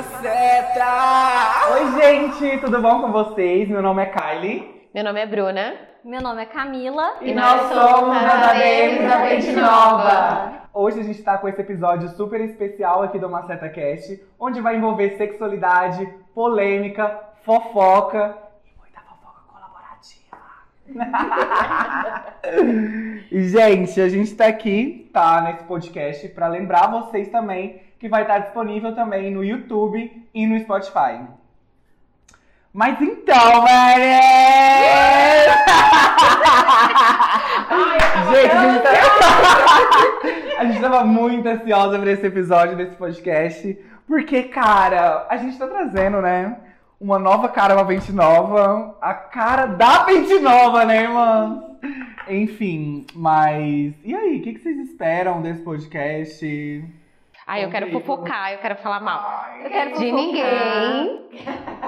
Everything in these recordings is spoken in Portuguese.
Maceta! Oi, gente, tudo bom com vocês? Meu nome é Kylie. Meu nome é Bruna. Meu nome é Camila. E, nós somos a Elizabeth Nova. Hoje a gente tá com esse episódio super especial aqui do Maceta Cast, onde vai envolver sexualidade, polêmica, fofoca e muita fofoca colaborativa. e, gente, a gente tá aqui, tá, nesse podcast, pra lembrar vocês também que vai estar disponível também no YouTube e no Spotify. Mas então, velho! gente, a gente, tá... a gente tava muito ansiosa pra esse episódio desse podcast. Porque, cara, a gente tá trazendo, né? Uma nova cara, uma Vente Nova. A cara da Vente Nova, né, irmã? Enfim, mas. E aí, o que, que vocês esperam desse podcast? Ai, eu quero fofocar, eu quero falar mal. Eu quero De fofocar. ninguém.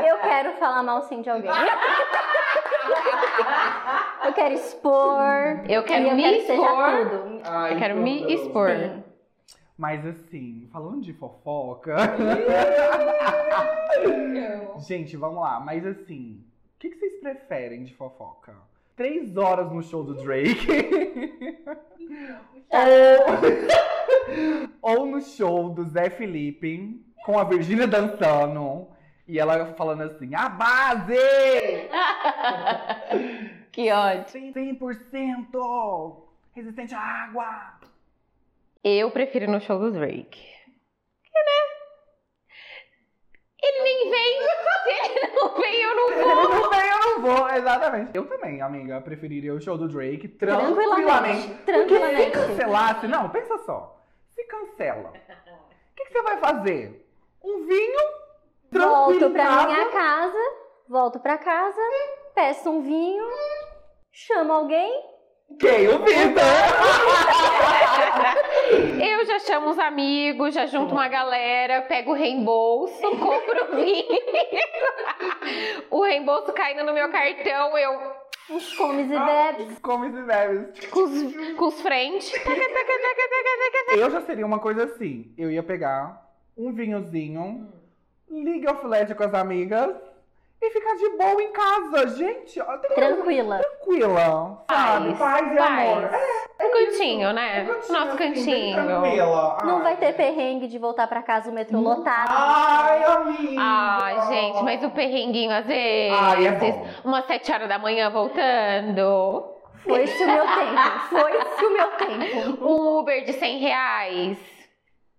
Eu quero falar mal sim de alguém. Eu quero expor. Eu quero eu me quero expor. tudo. Eu quero me expor. Sim. Mas assim, falando de fofoca. Gente, vamos lá. Mas assim, o que, que vocês preferem de fofoca? Três horas no show do Drake. ou... ou no show do Zé Felipe com a Virgínia dançando. E ela falando assim, a base! Que ódio. 100% resistente à água! Eu prefiro no show do Drake. Porque, né? Ele nem vem. Se ele não vem, eu não Ele vou. não vem, eu não vou, exatamente. Eu também, amiga, preferiria o show do Drake Tranquilamente. tranquilamente. Porque se Tranquilamente. cancelasse, não, pensa só. Se cancela, o que, que você vai fazer? Um vinho tranquilo Volto pra casa. minha casa, volto pra casa, peço um vinho, chamo alguém. Quem? O Vitor! Eu já chamo os amigos, já junto uma galera, pego o reembolso, compro o vinho. O reembolso caindo no meu cartão, eu Uns comes e bebes. Come e bebes. com os, com os frente. Eu já seria uma coisa assim. Eu ia pegar um vinhozinho, League of Legends com as amigas e ficar de boa em casa. Gente, Tranquila. tranquila, sabe? Paz, Paz e paz. amor. É, Um cantinho, né? um cantinho, Nosso assim, cantinho. tranquila. Não Ai. vai ter perrengue de voltar pra casa o metrô lotado. Ai, amiga. Ai, gente, mas o perrenguinho às vezes. Ai, é bom. Umas sete horas da manhã voltando. Foi-se o meu tempo. Foi-se o meu tempo. Um Uber de 100 reais.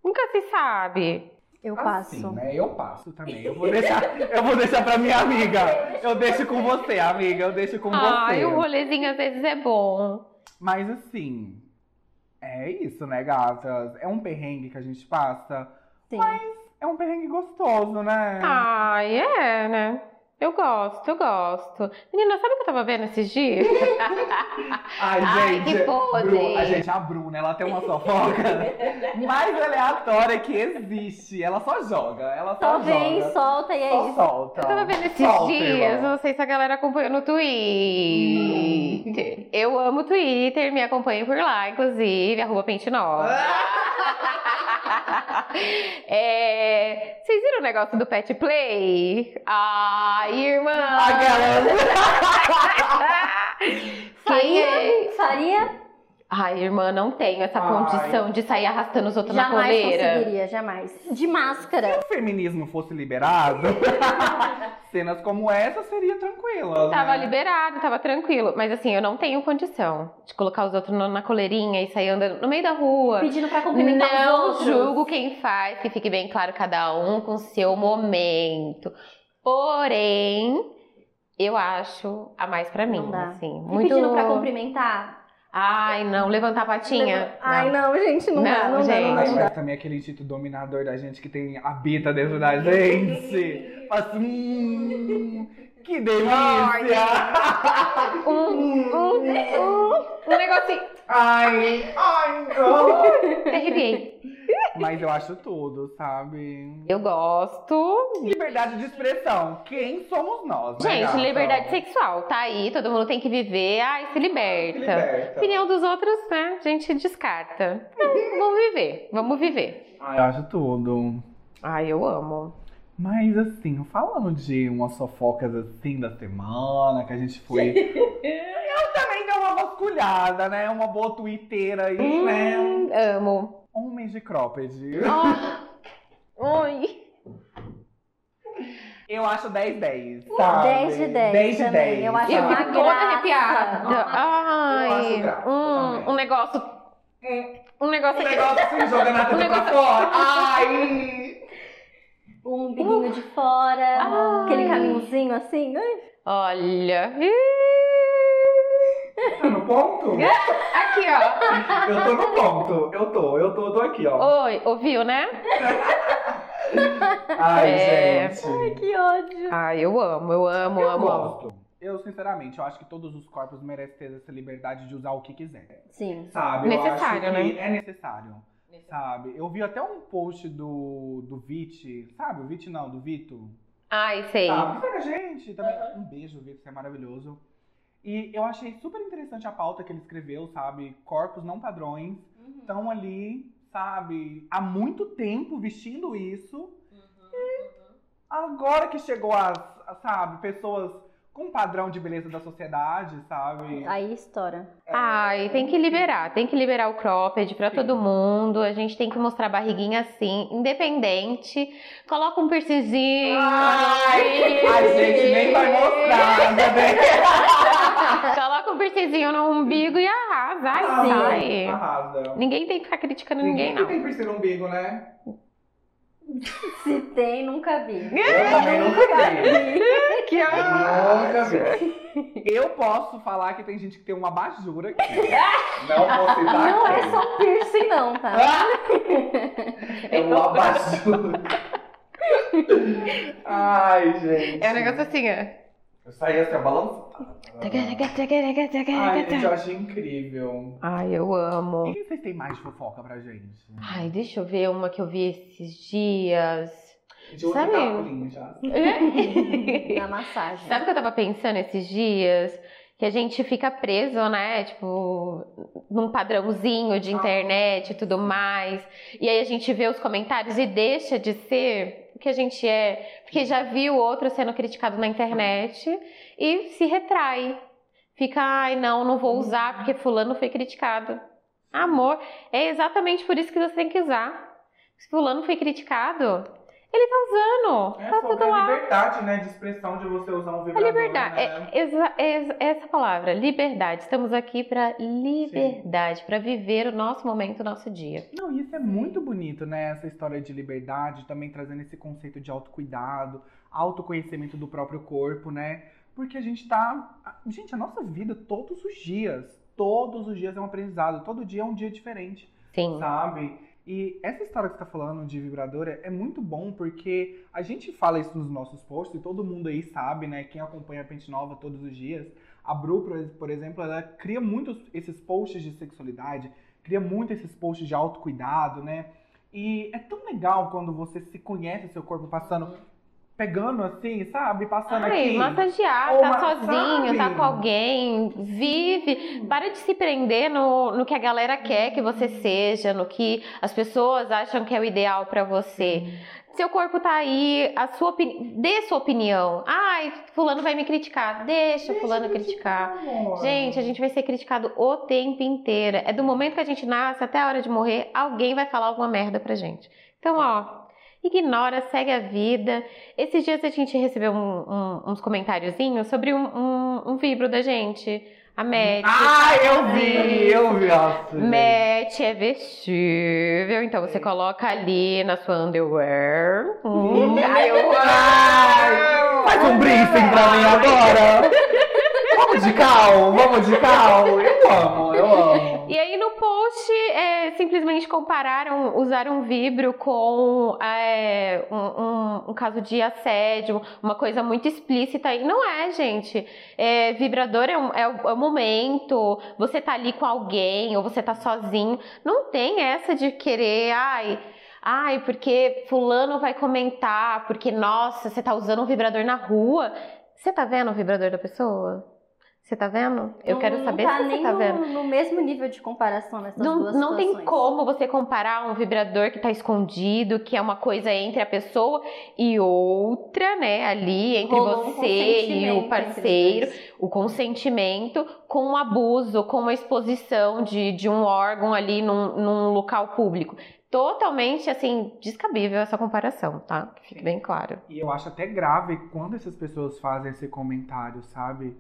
Nunca se sabe. Eu passo. Assim, né? Eu passo também. Eu vou deixar, eu vou deixar pra minha amiga. Eu deixo com você, amiga. Eu deixo com Ai, você. o rolezinho às vezes é bom. Mas assim, é isso, né, gatas? É um perrengue que a gente passa. Sim. É um perrengue gostoso, né? Ai, é, né? Eu gosto, eu gosto. Menina, sabe o que eu tava vendo esses dias? Ai, Ai, gente. que podre. Bru- a gente, a Bruna, ela tem uma fofoca mais aleatória que existe. Ela só joga. Ela só, Só vem, joga. solta e é Só isso. solta. Eu tava vendo esses Solta, dias, irmã. não sei se a galera acompanhou no Twitter. Eu amo o Twitter, me acompanho por lá, inclusive, arroba Pente Nova. É, Vocês viram o negócio do pet play? Ai, irmã! Aquela. Quem é? Faria? Faria? Ai, irmã, não tenho essa Ai. condição de sair arrastando os outros na Jamais coleira. conseguiria, jamais. De máscara. Se o feminismo fosse liberado, cenas como essa seria tranquila. Tava né? liberado, tava tranquilo. Mas assim, eu não tenho condição de colocar os outros na coleirinha e sair andando no meio da rua. Pedindo pra cumprimentar os Não outros. julgo quem faz, que fique bem claro, cada um com seu momento. Porém, eu acho a mais pra mim, Não assim. E Muito. pedindo pra cumprimentar. Ai, não, levantar a patinha. Ai, não, gente, não, Não, dá, não dá, gente. não dá, não Mas dá. também aquele instinto dominador da gente que tem habita dentro da gente. Faz assim, hum, que delícia! Um, um, um, um negocinho. Ai, ai, não. Arrepiei. Mas eu acho tudo, sabe? Eu gosto. Liberdade de expressão. Quem somos nós, né, Gente, gata? liberdade sexual, tá aí, todo mundo tem que viver. Ai, se liberta. Liberta. Opinião dos outros, né? A gente descarta. Então, vamos viver, vamos viver. Ai, eu acho tudo. Ai, eu amo. Mas assim, falando de umas fofocas assim da semana, que a gente foi. eu também dei uma vasculhada, né? Uma boa twitteira aí, né? Hum, amo. Homens de cropped. Oh. Oi. Eu acho 10 10. Sabe? 10 de 10 10 de também. 10. Eu acho Eu uma fico toda graça. arrepiada. Eu Ai. acho graça hum, um negócio. Um negócio aqui. negócio assim, jogando a teta pra fora. Ai! Um umbiguinho de fora, Ai. aquele caminhozinho assim. ai. Olha. Tá no ponto? Aqui, ó. Eu tô no ponto. Eu tô, eu tô, eu tô aqui, ó. Oi, ouviu, né? Ai, É. gente. Que ódio. Ai, eu amo, eu amo, Eu amo, amo. gosto. Eu, sinceramente, eu acho que todos os corpos merecem ter essa liberdade de usar o que quiser. Sim. Sabe? Necessário, eu acho que né? É necessário. Sabe? Eu vi até um post do, do Vit, sabe? O Vit não, do Vito. Ai, sei. Sabe? Gente também. Um beijo, Vito, você é maravilhoso. E eu achei super interessante a pauta que ele escreveu, sabe? Corpos não padrões estão ali, sabe? Há muito tempo vestindo isso. E agora que chegou as, as, sabe, pessoas com padrão de beleza da sociedade, sabe? Aí estoura. Ai, tem que liberar, tem que liberar o cropped pra Sim. todo mundo. A gente tem que mostrar a barriguinha assim, independente. Coloca um piercingzinho. Ai, a gente nem vai mostrar, né? Coloca um piercingzinho no umbigo e arrasa. Ai, sai. Arrasa. Ninguém tem que ficar criticando ninguém, Ninguém não. tem piercing no umbigo, né? Se tem, nunca vi. Eu também nunca vi. Que Nunca vi. Eu posso falar que tem gente que tem uma abajur aqui. Não vou citar Não é quem. só piercing, não, tá? É um abajur. Ai, gente. É um negócio assim, ó. Eu saí assim, balançando. Ai, gente, eu achei incrível. Ai, eu amo. O que vocês têm mais de fofoca pra gente? Ai, deixa eu ver uma que eu vi esses dias. De outro Sabe- já. Na massagem. Sabe o que eu tava pensando esses dias? Que a gente fica preso, né? Tipo, num padrãozinho de internet e tudo mais. E aí a gente vê os comentários e deixa de ser o que a gente é. Porque já viu outro sendo criticado na internet e se retrai. Fica, ai, não, não vou usar porque fulano foi criticado. Amor, é exatamente por isso que você tem que usar. Se fulano foi criticado, ele tá usando. É tá tudo a lá. liberdade, né, de expressão de você usar um A vibrador, liberdade. né? É, é essa palavra, liberdade. Estamos aqui para liberdade, para viver o nosso momento, o nosso dia. Não, e isso é muito bonito, né? Essa história de liberdade, também trazendo esse conceito de autocuidado, autoconhecimento do próprio corpo, né? Porque a gente tá. a- Gente, a nossa vida todos os dias, todos os dias é um aprendizado, todo dia é um dia diferente, Sim. sabe? E essa história que você tá falando de vibrador é, é muito bom porque a gente fala isso nos nossos posts e todo mundo aí sabe, né? Quem acompanha a Pente Nova todos os dias. A Bru, por- exemplo, ela cria muitos esses posts de sexualidade, cria muito esses posts de autocuidado, né? E é tão legal quando você se conhece seu corpo passando, pegando assim, sabe? Passando Ai, aqui. massagear, tá sozinho, tá sabe? com alguém, vive. Para de se prender no, no que a galera quer que você seja, no que as pessoas acham que é o ideal pra você. Seu corpo tá aí, a sua opini... dê sua opinião. Ai, fulano vai me criticar. Deixa, fulano criticar. amor. Gente, a gente vai ser criticado o tempo inteiro. É do momento que a gente nasce até a hora de morrer, alguém vai falar alguma merda pra gente. Então, ó, ignora, segue a vida. Esses dias a gente recebeu um- um- uns comentáriozinhos sobre um, um, vibro da gente. A Matt. Ah, eu vi, eu vi. Nossa. Matt é vestível, então você coloca ali na sua underwear. Hum, ai, eu amo! Faz um briefing pra mim agora. Vamos de cal, vamos de cal. Eu amo. Post é, simplesmente compararam, usaram um vibro com é, um, um- um caso de assédio, uma coisa muito explícita. E não é, gente. É, vibrador é, um- é o, é momento, você tá ali com alguém ou você tá sozinho. Não tem essa de querer, ai. Ai, porque fulano vai comentar, porque, nossa, você tá usando um vibrador na rua. Você tá vendo o vibrador da pessoa? Você tá vendo? Eu Não- quero não saber tá se você nem tá no, vendo. no mesmo nível de comparação nessas Não, duas não tem situações. como você comparar um vibrador que tá escondido, que é uma coisa entre a pessoa e outra, né? Ali entre Rolou um você e consentimento o parceiro, o consentimento com o abuso, com a exposição de, de um órgão ali num, num local público. Totalmente, assim, descabível essa comparação, tá? Que fique bem claro. E eu acho até grave quando essas pessoas fazem esse comentário, sabe?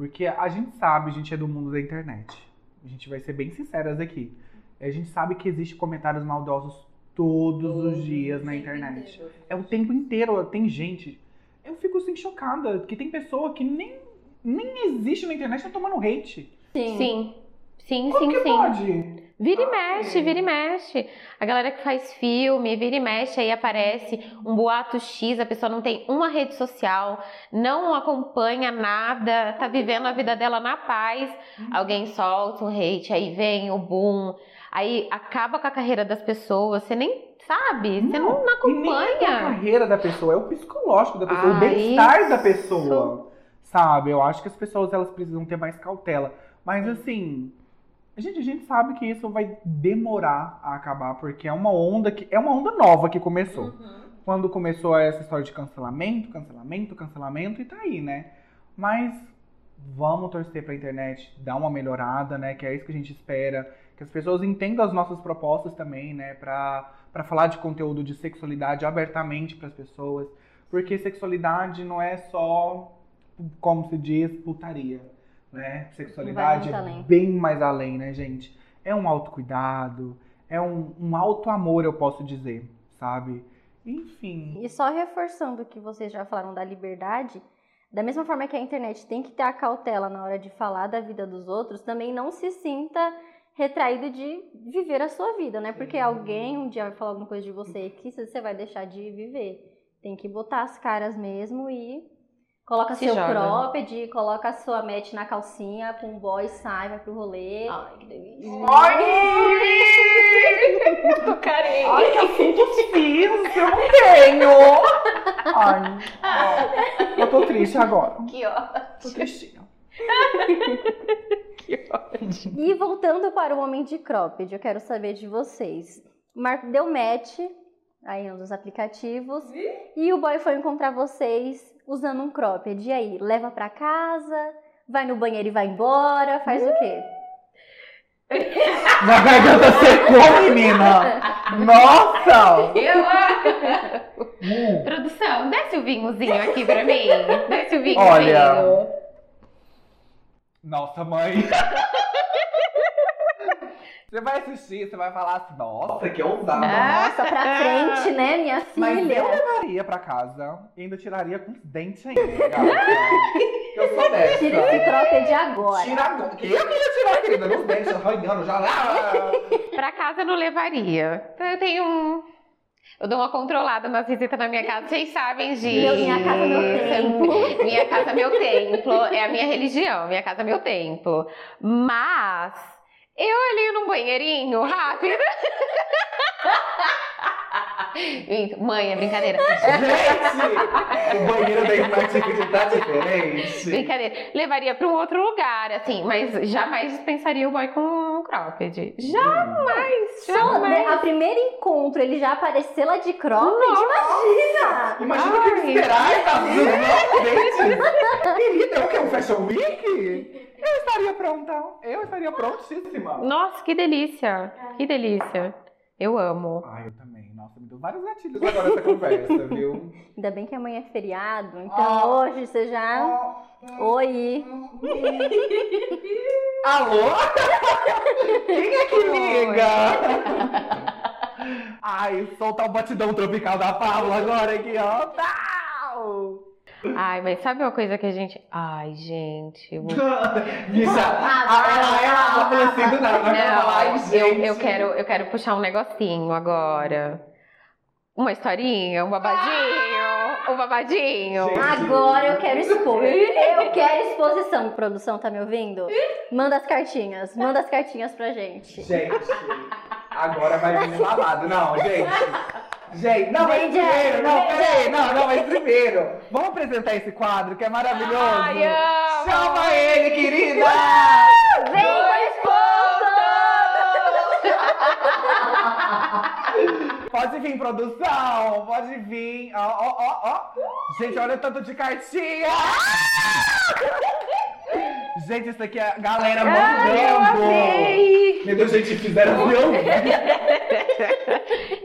Porque a gente sabe, a gente é do mundo da internet. A gente vai ser bem sinceras aqui. A gente sabe que existem comentários maldosos todos os dias na internet. É o tempo inteiro. Tem gente. Eu fico assim chocada que tem pessoa que nem, nem existe na internet tá tomando hate. Sim. Sim. Sim, Como sim, que sim. pode? Vira e Ai. mexe, vira e mexe. A galera que faz filme, vira e mexe, aí aparece um boato X, a pessoa não tem uma rede social, não acompanha nada, tá vivendo a vida dela na paz. Alguém solta um hate, aí vem o boom, aí acaba com a carreira das pessoas, você nem sabe, você não, não E nem é a acompanha. carreira da pessoa, é o psicológico da pessoa, Ah, o bem-estar da pessoa. Sabe? Eu acho que as pessoas elas precisam ter mais cautela. Mas assim, gente, a gente sabe que isso vai demorar a acabar, porque é uma onda que. É uma onda nova que começou. Quando começou essa história de cancelamento, cancelamento, cancelamento, e tá aí, né? Mas vamos torcer pra internet dar uma melhorada, né? Que é isso que a gente espera. Que as pessoas entendam as nossas propostas também, né? Pra, pra falar de conteúdo de sexualidade abertamente pras pessoas. Porque sexualidade não é só, como se diz, putaria, né? Sexualidade é bem mais além, né, gente? É um autocuidado, é um, um auto-amor, eu posso dizer, sabe? Enfim. E só reforçando o que vocês já falaram da liberdade, da mesma forma que a internet tem que ter a cautela na hora de falar da vida dos outros, também não se sinta retraído de viver a sua vida, né? Porque alguém um dia vai falar alguma coisa de você que você vai deixar de viver. Tem que botar as caras mesmo e coloca Se seu joga. cropped, coloca a sua match na calcinha com o boy, sai, vai pro rolê. Ai, que delícia. Tô Ai, que assunto difícil, eu não tenho. Ai, ó, eu tô triste agora. Que ó. Tô tristinha. Que ótimo. E voltando para o homem de cropped, eu quero saber de vocês. O Marco deu match aí em um dos aplicativos e o boy foi encontrar vocês usando um cropped. E aí, leva pra casa, vai no banheiro e vai embora, faz o quê? Na garganta secou, menina. Nossa. Eu Hum. Produção, desce o vinhozinho aqui pra mim. Desce o vinhozinho. Olha. Nossa, mãe. Você vai assistir, você vai falar assim, nossa, que ousada. Nossa, pra frente, né, minha Mas filha? eu levaria pra casa e ainda tiraria com os dentes ainda. Eu sou dessa. Tira esse cropped agora. Tira agora. Que eu queria tirar, querida, nos dentes, arranhando já lá. Pra casa eu não levaria. Então eu tenho um. Eu dou uma controlada nas visitas na minha casa. Vocês sabem disso. Meu- minha casa, meu templo. Minha casa, meu templo. É a minha religião. Minha casa, meu templo. Mas eu ali num banheirinho rápido. Mãe, é brincadeira. Gente, o banheiro da Fit tá diferente. Brincadeira. Levaria pra um outro lugar, assim, mas jamais dispensaria o boy com um cropped. Jamais, né, jamais. a primeiro encontro, ele já apareceu lá de cropped, imagina! Imagina o que Ai. esperar, tá nos nossos dentes. Querida, é o que? Um Fashion Week? Eu estaria pronta. Eu estaria prontíssima. Nossa, que delícia. Que delícia. Eu amo. Ai, eu também. Nossa, me deu vários gatilhos agora essa conversa, viu? Ainda bem que amanhã é feriado, então Ah. hoje você já... Oi! Alô? Quem é que liga? Ai, soltar o batidão tropical da Pablo agora aqui, ó. Tau! Ai, mas sabe uma coisa que a gente. Ai, gente. Eu... vou- Bicha, ela, ela, ela falou assim do nada. Não, eu, gente. eu, quero, eu quero puxar um negocinho agora. Uma historinha, um babadinho. Um babadinho. Gente. Agora eu quero expor. Eu quero exposição. Produção, tá me ouvindo? Manda as cartinhas. Manda as cartinhas pra gente. Gente, agora vai vir babado. Não, gente. Gente, não, mas Vem, primeiro, não, peraí, não, não, mas primeiro. Vamos apresentar esse quadro que é maravilhoso. Ai, chama! Chama ele, querida! Vem, Pode vir, produção! Pode vir! Ó, ó, ó, ó! Gente, olha o tanto de cartinha! Gente, isso aqui é a galera Ai, eu mandando! amei! Meu Deus, gente, fizeram assim,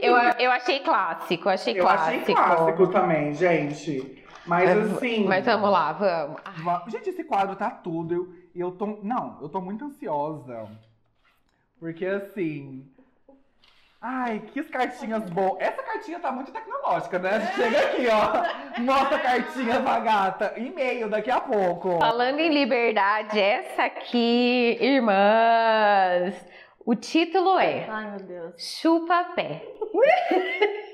eu... Eu, eu achei clássico, achei Eu clássico. achei clássico também, gente. Mas assim. Mas vamos lá, vamos. Ai, Gente, esse quadro tá tudo. Eu, eu tô. Não, eu tô muito ansiosa. Porque assim. Ai, que cartinhas boas. Essa cartinha tá muito tecnológica, né? Chega aqui, ó. Mostra a cartinha pra gata. E-mail daqui a pouco. Falando em liberdade, essa aqui, irmãs, o título é Ai, meu Deus. Chupa Pé.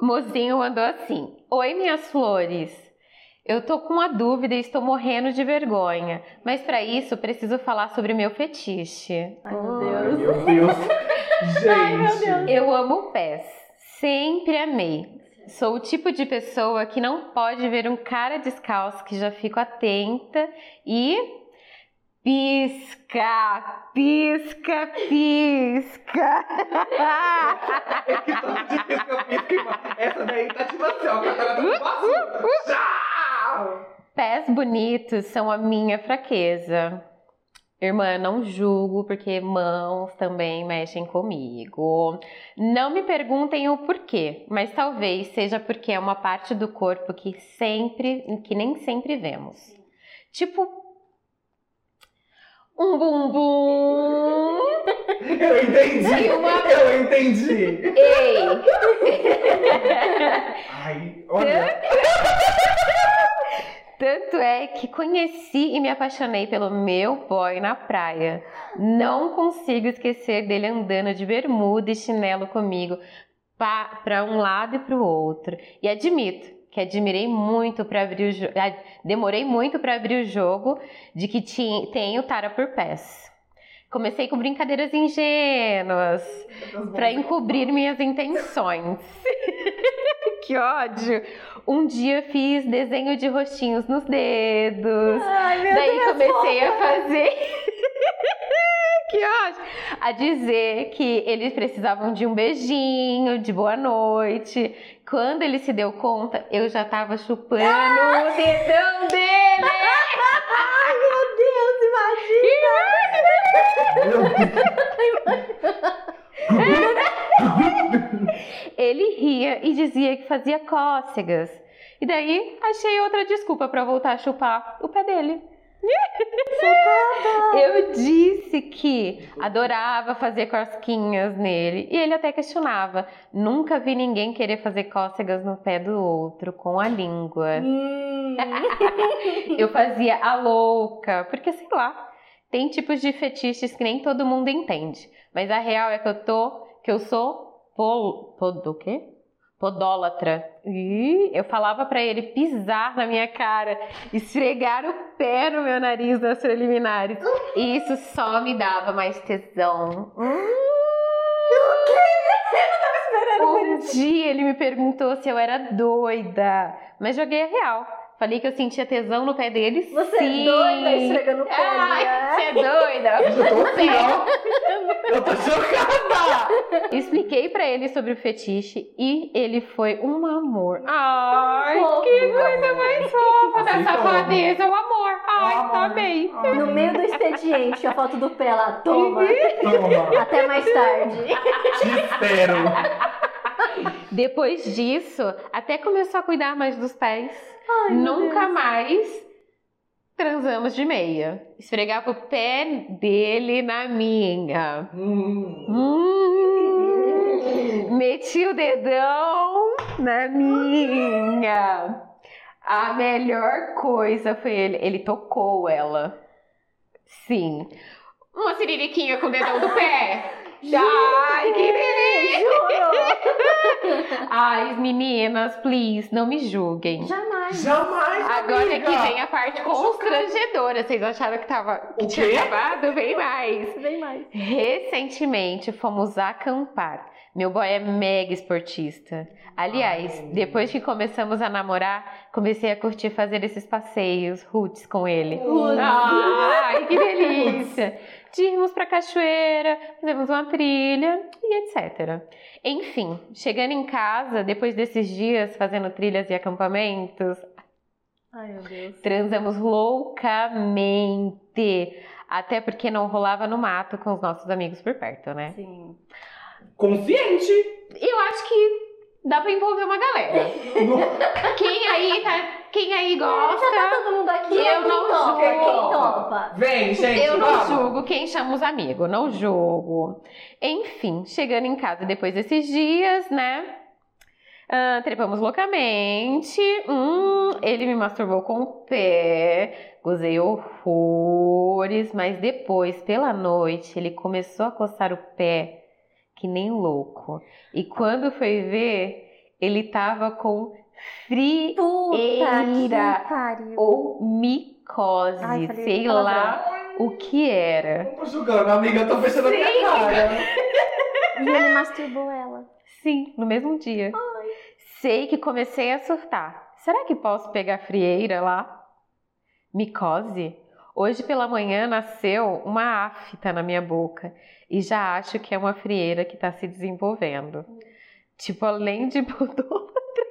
Mozinho mandou assim: Oi, minhas flores. Eu tô com uma dúvida e estou morrendo de vergonha, mas para isso preciso falar sobre meu fetiche. Ai, meu Ai, Deus. meu Deus. Gente. Eu amo pés. Sempre amei. Sou o tipo de pessoa que não pode ver um cara descalço que já fico atenta e pisca, pisca, pisca. É que todo dia que eu pisco, irmã. Essa daí tá tipo assim, ó. Catara tá assim. Pés bonitos são a minha fraqueza. Irmã, não julgo, porque mãos também mexem comigo. Não me perguntem o porquê, mas talvez seja porque é uma parte do corpo que sempre, que nem sempre vemos. Tipo um bumbum. Eu entendi! Uma- Eu entendi! Ei! Ai, olha. Tanto é que conheci e me apaixonei pelo meu boy na praia. Não consigo esquecer dele andando de bermuda e chinelo comigo para um lado e para o outro. E admito que admirei muito para abrir o jogo, demorei muito para abrir o jogo de que ti- tenho tara por pés. Comecei com brincadeiras ingênuas para encobrir minhas intenções. que ódio! Um dia fiz desenho de rostinhos nos dedos. Ai, meu Daí Deus. comecei a fazer. que ódio! A dizer que eles precisavam de um beijinho, de boa noite. Quando ele se deu conta, eu já tava chupando o dedão dele. Ai, meu Deus, Ele ria e dizia que fazia cócegas. E daí achei outra desculpa pra voltar a chupar o pé dele. Eu disse que adorava fazer cosquinhas nele e ele até questionava. Nunca vi ninguém querer fazer cócegas no pé do outro com a língua. Hum. Eu fazia a louca, porque sei lá, tem tipos de fetiches que nem todo mundo entende. Mas a real é que eu tô, que eu sou pol, pod, o quê? Podólatra. E eu falava pra ele pisar na minha cara, esfregar o pé no meu nariz nas preliminares. E isso só me dava mais tesão. Um dia ele me perguntou se eu era doida, mas joguei a real. Falei que eu sentia tesão no pé dele. Você sim. é doida esfregando o pé, Ai, né? você é doida? Eu tô assim, ó. Eu tô chocada! Expliquei pra ele sobre o fetiche e ele foi um amor. Ai, Fofo. que coisa mais fofa da Aceitou. safadeza, o amor. Ai, Amor. tá bem. No meio do expediente, a foto do pé lá. Toma. Toma, Até mais tarde. te espero. Depois disso, até começou a cuidar mais dos pés. Ai, Nunca mais transamos de meia. Esfregava o pé dele na minha. Hum. Hum, meti o dedão na minha. A melhor coisa foi ele. Ele tocou ela. Sim. Uma siririquinha com o dedão do pé. Ai, que delícia! Ai, meninas, please, não me julguem. Jamais. Jamais, Agora amiga. que vem a parte constrangedora. Vocês acharam que, tava, que O tinha quê? acabado? Vem mais. Vem mais. Recentemente fomos acampar. Meu boy é mega esportista. Aliás, Ai. depois que começamos a namorar, comecei a curtir fazer esses passeios roots com ele. Roots. Ai, que delícia! De irmos pra cachoeira, fazemos uma trilha e etc. Enfim, chegando em casa, depois desses dias fazendo trilhas e acampamentos, Ai, meu Deus. transamos loucamente. Até porque não rolava no mato com os nossos amigos por perto, né? Sim. Consciente. Eu acho que dá pra envolver uma galera. Quem aí tá. Quem aí Tá gosta, todo mundo aqui, Eu não topa? julgo. Quem topa? Vem, gente. eu não vamos. julgo quem chama os amigos, não julgo. Enfim, chegando em casa depois desses dias, né? ah, trepamos loucamente. Hum, ele me masturbou com o pé. Gozei horrores. Mas depois, pela noite, ele começou a coçar o pé que nem louco. E quando foi ver, ele tava com frio Puta Eira. que pariu. ou micose, Ai, falei sei palavrão. lá o que era. Não tô julgando, amiga. Eu tô fechando a minha cara. E ele masturbou ela. Sim, no mesmo dia. Sei que comecei a surtar. Será que posso pegar frieira lá? Micose? Hoje pela manhã nasceu uma afta na minha boca e já acho que é uma frieira que tá se desenvolvendo. Tipo, além de podólatra,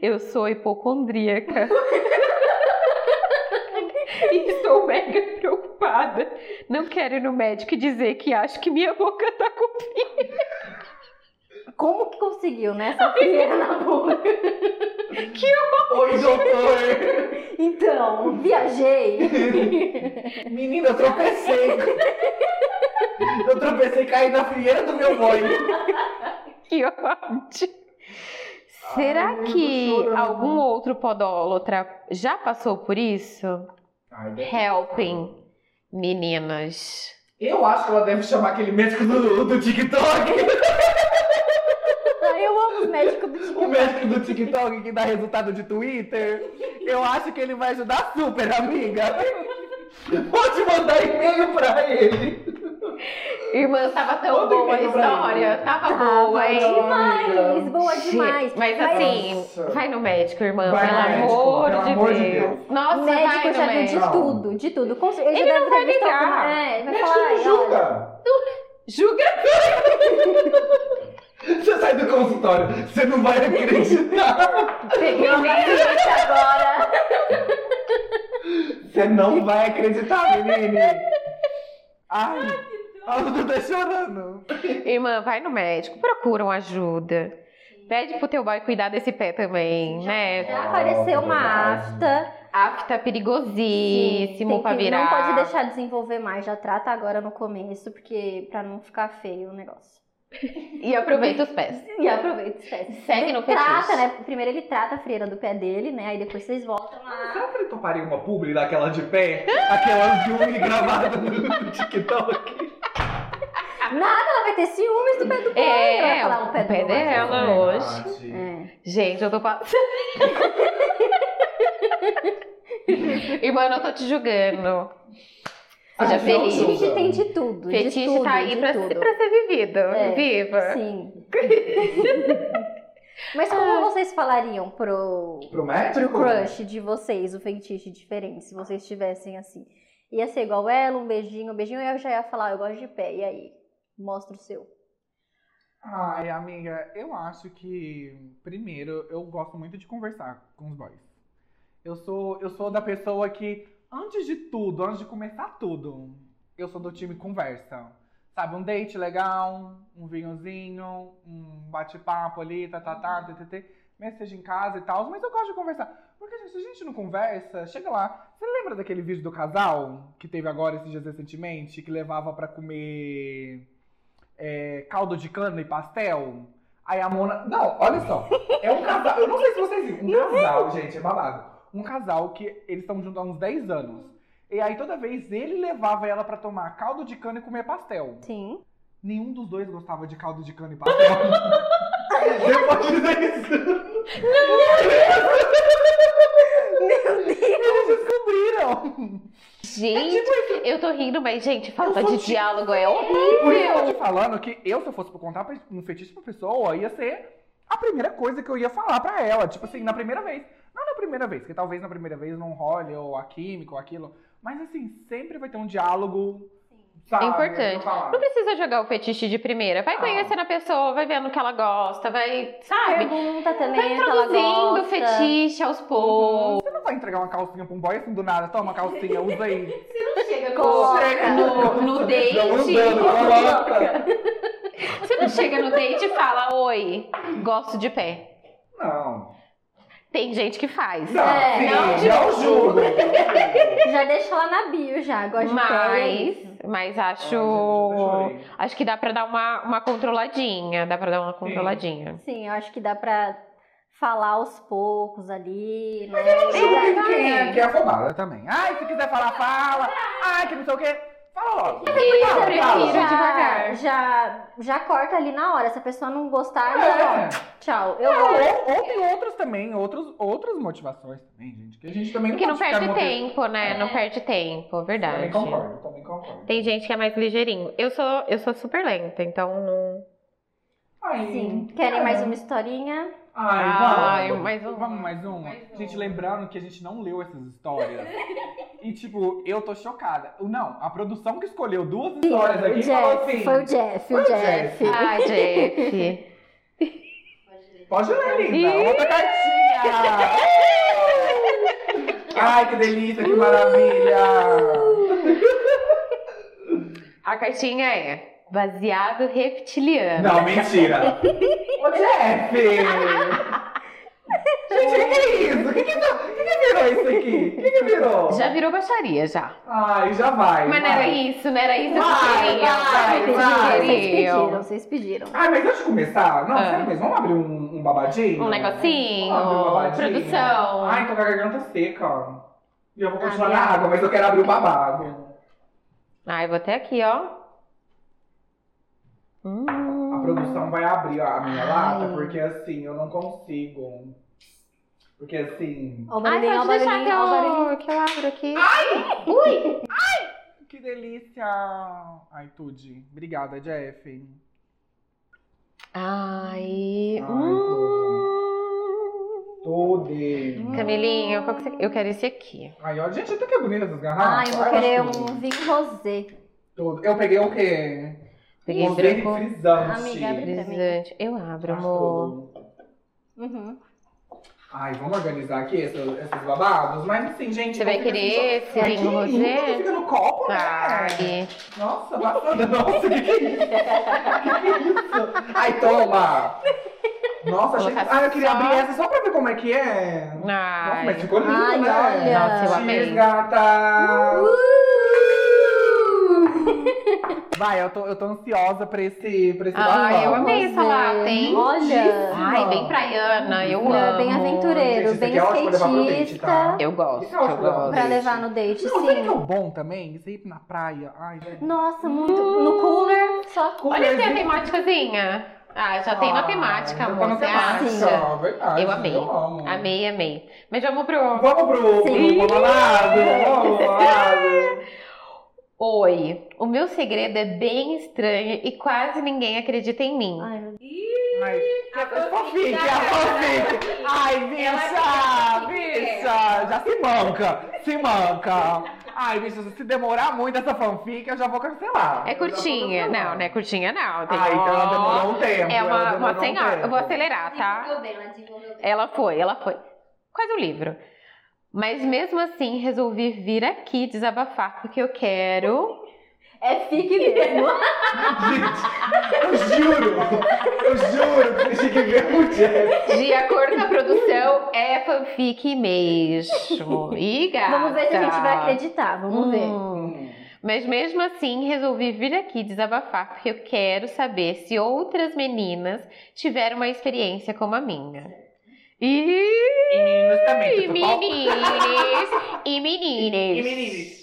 eu sou hipocondríaca. e estou mega preocupada. Não quero ir no médico e dizer que acho que minha boca tá com Como que conseguiu, né? Essa frieira na boca. Oi, doutor. Então, viajei. Menina, eu tropecei. Eu tropecei e caí na frieira do meu boy. Que ódio. Será Ai, que algum outro podólatra já passou por isso? Ai, Helping, meninas. Eu acho que ela deve chamar aquele médico do, do TikTok. Os médicos do O TikTok. médico do TikTok que dá resultado de Twitter. Eu acho que ele vai ajudar super, amiga. Pode mandar e-mail pra ele. Irmã, tava tão boa a história. Tava boa, hein? demais, boa demais. Mas Nossa. assim, vai no médico, irmã. Vai pelo no médico, amor, pelo de, amor de Deus. Deus. Nossa, o vai médico já viu de tudo, de tudo. Com Ele, Ele não vai alguma- É, vai falar, não julga. Julga. Você sai do consultório, você não vai acreditar. Peguei o gente, agora. Você não vai acreditar, menine. Ai, a Dudu tá chorando. Irmã, vai no médico, procura uma ajuda. Pede pro teu boy cuidar desse pé também, né? Já apareceu uma afta. Afta perigosíssimo tem pra que- virar. Não pode deixar desenvolver mais, já trata agora no começo, porque pra não ficar feio o negócio. E aproveita os pés. E aproveita os pés. Segue no Trata, fetiche. né? Primeiro ele trata a frieira do pé dele, né? Aí depois vocês voltam lá. Será que ele toparia uma publi daquela de pé? Aquela de uni gravada no TikTok? Nada, ela vai ter ciúmes do pé do pé. É, ela vai falar o pé, o pé dela. É hoje. verdade. É. Gente, eu tô passando. Irmã, eu não tô te julgando. Seja Ah, feliz. Fetiche tem de tudo. de Fetiche tudo, tá aí de pra, tudo. pra ser vivido. É, Viva. Sim. Mas como vocês falariam pro, Pro médico? pro crush de vocês, o feitiço diferente, se vocês estivessem assim? Ia ser igual ela, um beijinho, um beijinho, eu já ia falar, eu gosto de pé, e aí? Mostra o seu. Ai, amiga, eu acho que, primeiro, eu gosto muito de conversar com os boys. Eu sou, eu sou da pessoa que, antes de tudo, antes de começar tudo, eu sou do time conversa. Sabe, um date legal, um vinhozinho, um bate-papo ali, tá, tá, tá, ttt, mesmo seja em casa e tal, mas eu gosto de conversar. Porque, gente, se a gente não conversa, chega lá. Você lembra daquele vídeo do casal que teve agora esses dias recentemente, que levava pra comer é, caldo de cana e pastel? Aí a Mona. Não, olha só. É um casal. Eu não sei se vocês viram. Um casal, gente, é babado. Um casal que eles estão juntos há uns 10 anos. E aí toda vez ele levava ela pra tomar caldo de cana e comer pastel. Sim. Nenhum dos dois gostava de caldo de cana e pastel. Depois de 10 anos. Eles descobriram. Gente, eu tô rindo, mas, gente, falta de ti- diálogo é Por isso que eu tô horrível. te falando que eu, se eu fosse contar pra- um fetiche pra pessoa, ia ser a primeira coisa que eu ia falar pra ela. Tipo assim, na primeira vez. Não na primeira vez, que talvez na primeira vez não role, ou a química, ou aquilo. Mas assim, sempre vai ter um diálogo. Sabe, É importante. Não precisa jogar o fetiche de primeira. Vai Ah. conhecendo a pessoa, vai vendo o que ela gosta, vai, sabe? Pergunta também Vai introduzindo o fetiche aos poucos. Você não vai entregar uma calcinha pra um boy assim do nada, toma calcinha, usa aí. Você não chega Coloca. no, no date. Não andando, coloca. Você não chega no date e fala, oi, gosto de pé. Não. Tem gente que faz. Não, É, sim, não, não julgo. Já deixa lá na bio já, de pé. é Mas, mas acho. gente, eu chorei. Acho que dá pra dar uma, uma controladinha. Dá pra dar uma controladinha. Sim, eu acho que dá pra falar aos poucos ali, né? Julgo vai. quem é, que é afobada também. Ai, se quiser falar, fala. Ai, que não sei o quê. Fala logo. Eu Fala, prefiro já- devagar. Já, já corta ali na hora. Se a pessoa não gostar, É. já, tchau. Eu Não, vou. ou, tem outros também, outros, outras motivações também, gente. Que a gente também Porque não pode perde tempo, né? Não perde tempo, verdade. Também concordo, também concordo. Tem gente que é mais ligeirinho. Eu sou, eu sou super lenta, então não. Ai, Sim. Querem é. mais uma historinha? Ai, Ai, vamos. mais um. Vamos mais uma. Mais um. Gente, lembrando que a gente não leu essas histórias. e, tipo, eu tô chocada. Não, a produção que escolheu duas histórias aqui falou Jeff. assim. Foi o Jeff, Foi o o Jeff. Jeff. Ai, Jeff. Pode ler, linda. Outra cartinha. Ai, que delícia, que maravilha. A cartinha é baseado reptiliano. Não, mentira. Ô, Jeff. Gente, o que, que é isso? O que, que, tá- que, que virou isso aqui? O que, que virou? Já virou baixaria, já. Ai, já vai. Mas não era vai. isso, não era isso que Vai, eu queria. vai, que vai. vocês pediram, vocês pediram. Ai, mas antes de começar, não, Ah. sério mesmo, vamos abrir um, um babadinho? Um negocinho, Vamos abrir um babadinho? produção. Ai, tô com a garganta seca. E eu vou continuar Abre na água, mas eu quero abrir o babado. Ai, vou até aqui, ó. Hum. A produção vai abrir a minha Ai. lata, porque assim, eu não consigo. Porque assim. Ó o Ai, barulhinho, ó o pode deixar que barulhinho, ó o eu, que eu abro aqui. Ui! Que delícia! Ai, Tude. Obrigada, Jeff. Ai. Ai, hum. Tude. Camilinho, qual que você... eu quero esse aqui. Ai, ó, gente, até que é bonita essas Ai, garrafas. eu vou Ai, querer um tudo. vinho rosé. Tudo. Eu peguei o quê? Peguei Rosé branco. frisante. Amiga, abre. Frisante. Eu abro, amor. Uhum. Ai, vamos organizar aqui esses, esses babados? Mas assim, gente... Você vai querer esse que rosé? lindo, Fica no copo, né? Ai. Nossa, bacana. Nossa, que que é isso? Que que é isso? Ai, toma! Nossa, achei... Colocar Ai, eu queria abrir essa só pra ver como é que é. Nossa, Ai. mas ficou lindo, Ai, né? olha. Nossa, eu amei. Cheers, gata! Uh! Vai, eu tô, eu tô ansiosa pra esse, pra esse Ai, babado. eu amei essa lata, hein? Olha. Ai, bem praiana, eu É, amo. bem aventureiro, Gente, bem pro skatista. tá? Eu gosto, é eu pra levar gosto. Pra levar no date, Não, sabe o que é sim. o bom também? Isso aí na praia. Ai. Nossa, muito. No cooler, só Olha assim a temáticazinha. Ah, já tem na temática, já tá amor. Você temática, acha? verdade. Eu amei. Eu amo. Amei, amei. Mas vamos pro. Vamos pro, Sim. pro babado? Vamos pro babado. Oi, o meu segredo é bem estranho e quase ninguém acredita em mim. Ai, meu Deus. Ai, A fanfic, a fanfic. Ai, bicha, Ela quer bicha. Já se manca, se manca. Ai, bicha, se demorar muito essa fanfic, eu já vou cancelar. É curtinha. cancelar. Não, não é curtinha, não. Tem Ai, então ela demorou um tempo. É uma, uma demorou um senhora. Eu vou acelerar, tá? Ela foi, ela foi. Quase um livro. Mas mesmo assim, resolvi vir aqui desabafar porque eu quero. É fique mesmo. Gente, eu juro, eu juro que tinham que ver o Jeff. De acordo com a produção, é fanfic mesmo. Ih, gata. Vamos ver se a gente vai acreditar, vamos ver. Hum. Mas mesmo assim, resolvi vir aqui desabafar porque eu quero saber se outras meninas tiveram uma experiência como a minha. E E meninos também, bom? meninas e meninas. E meninos.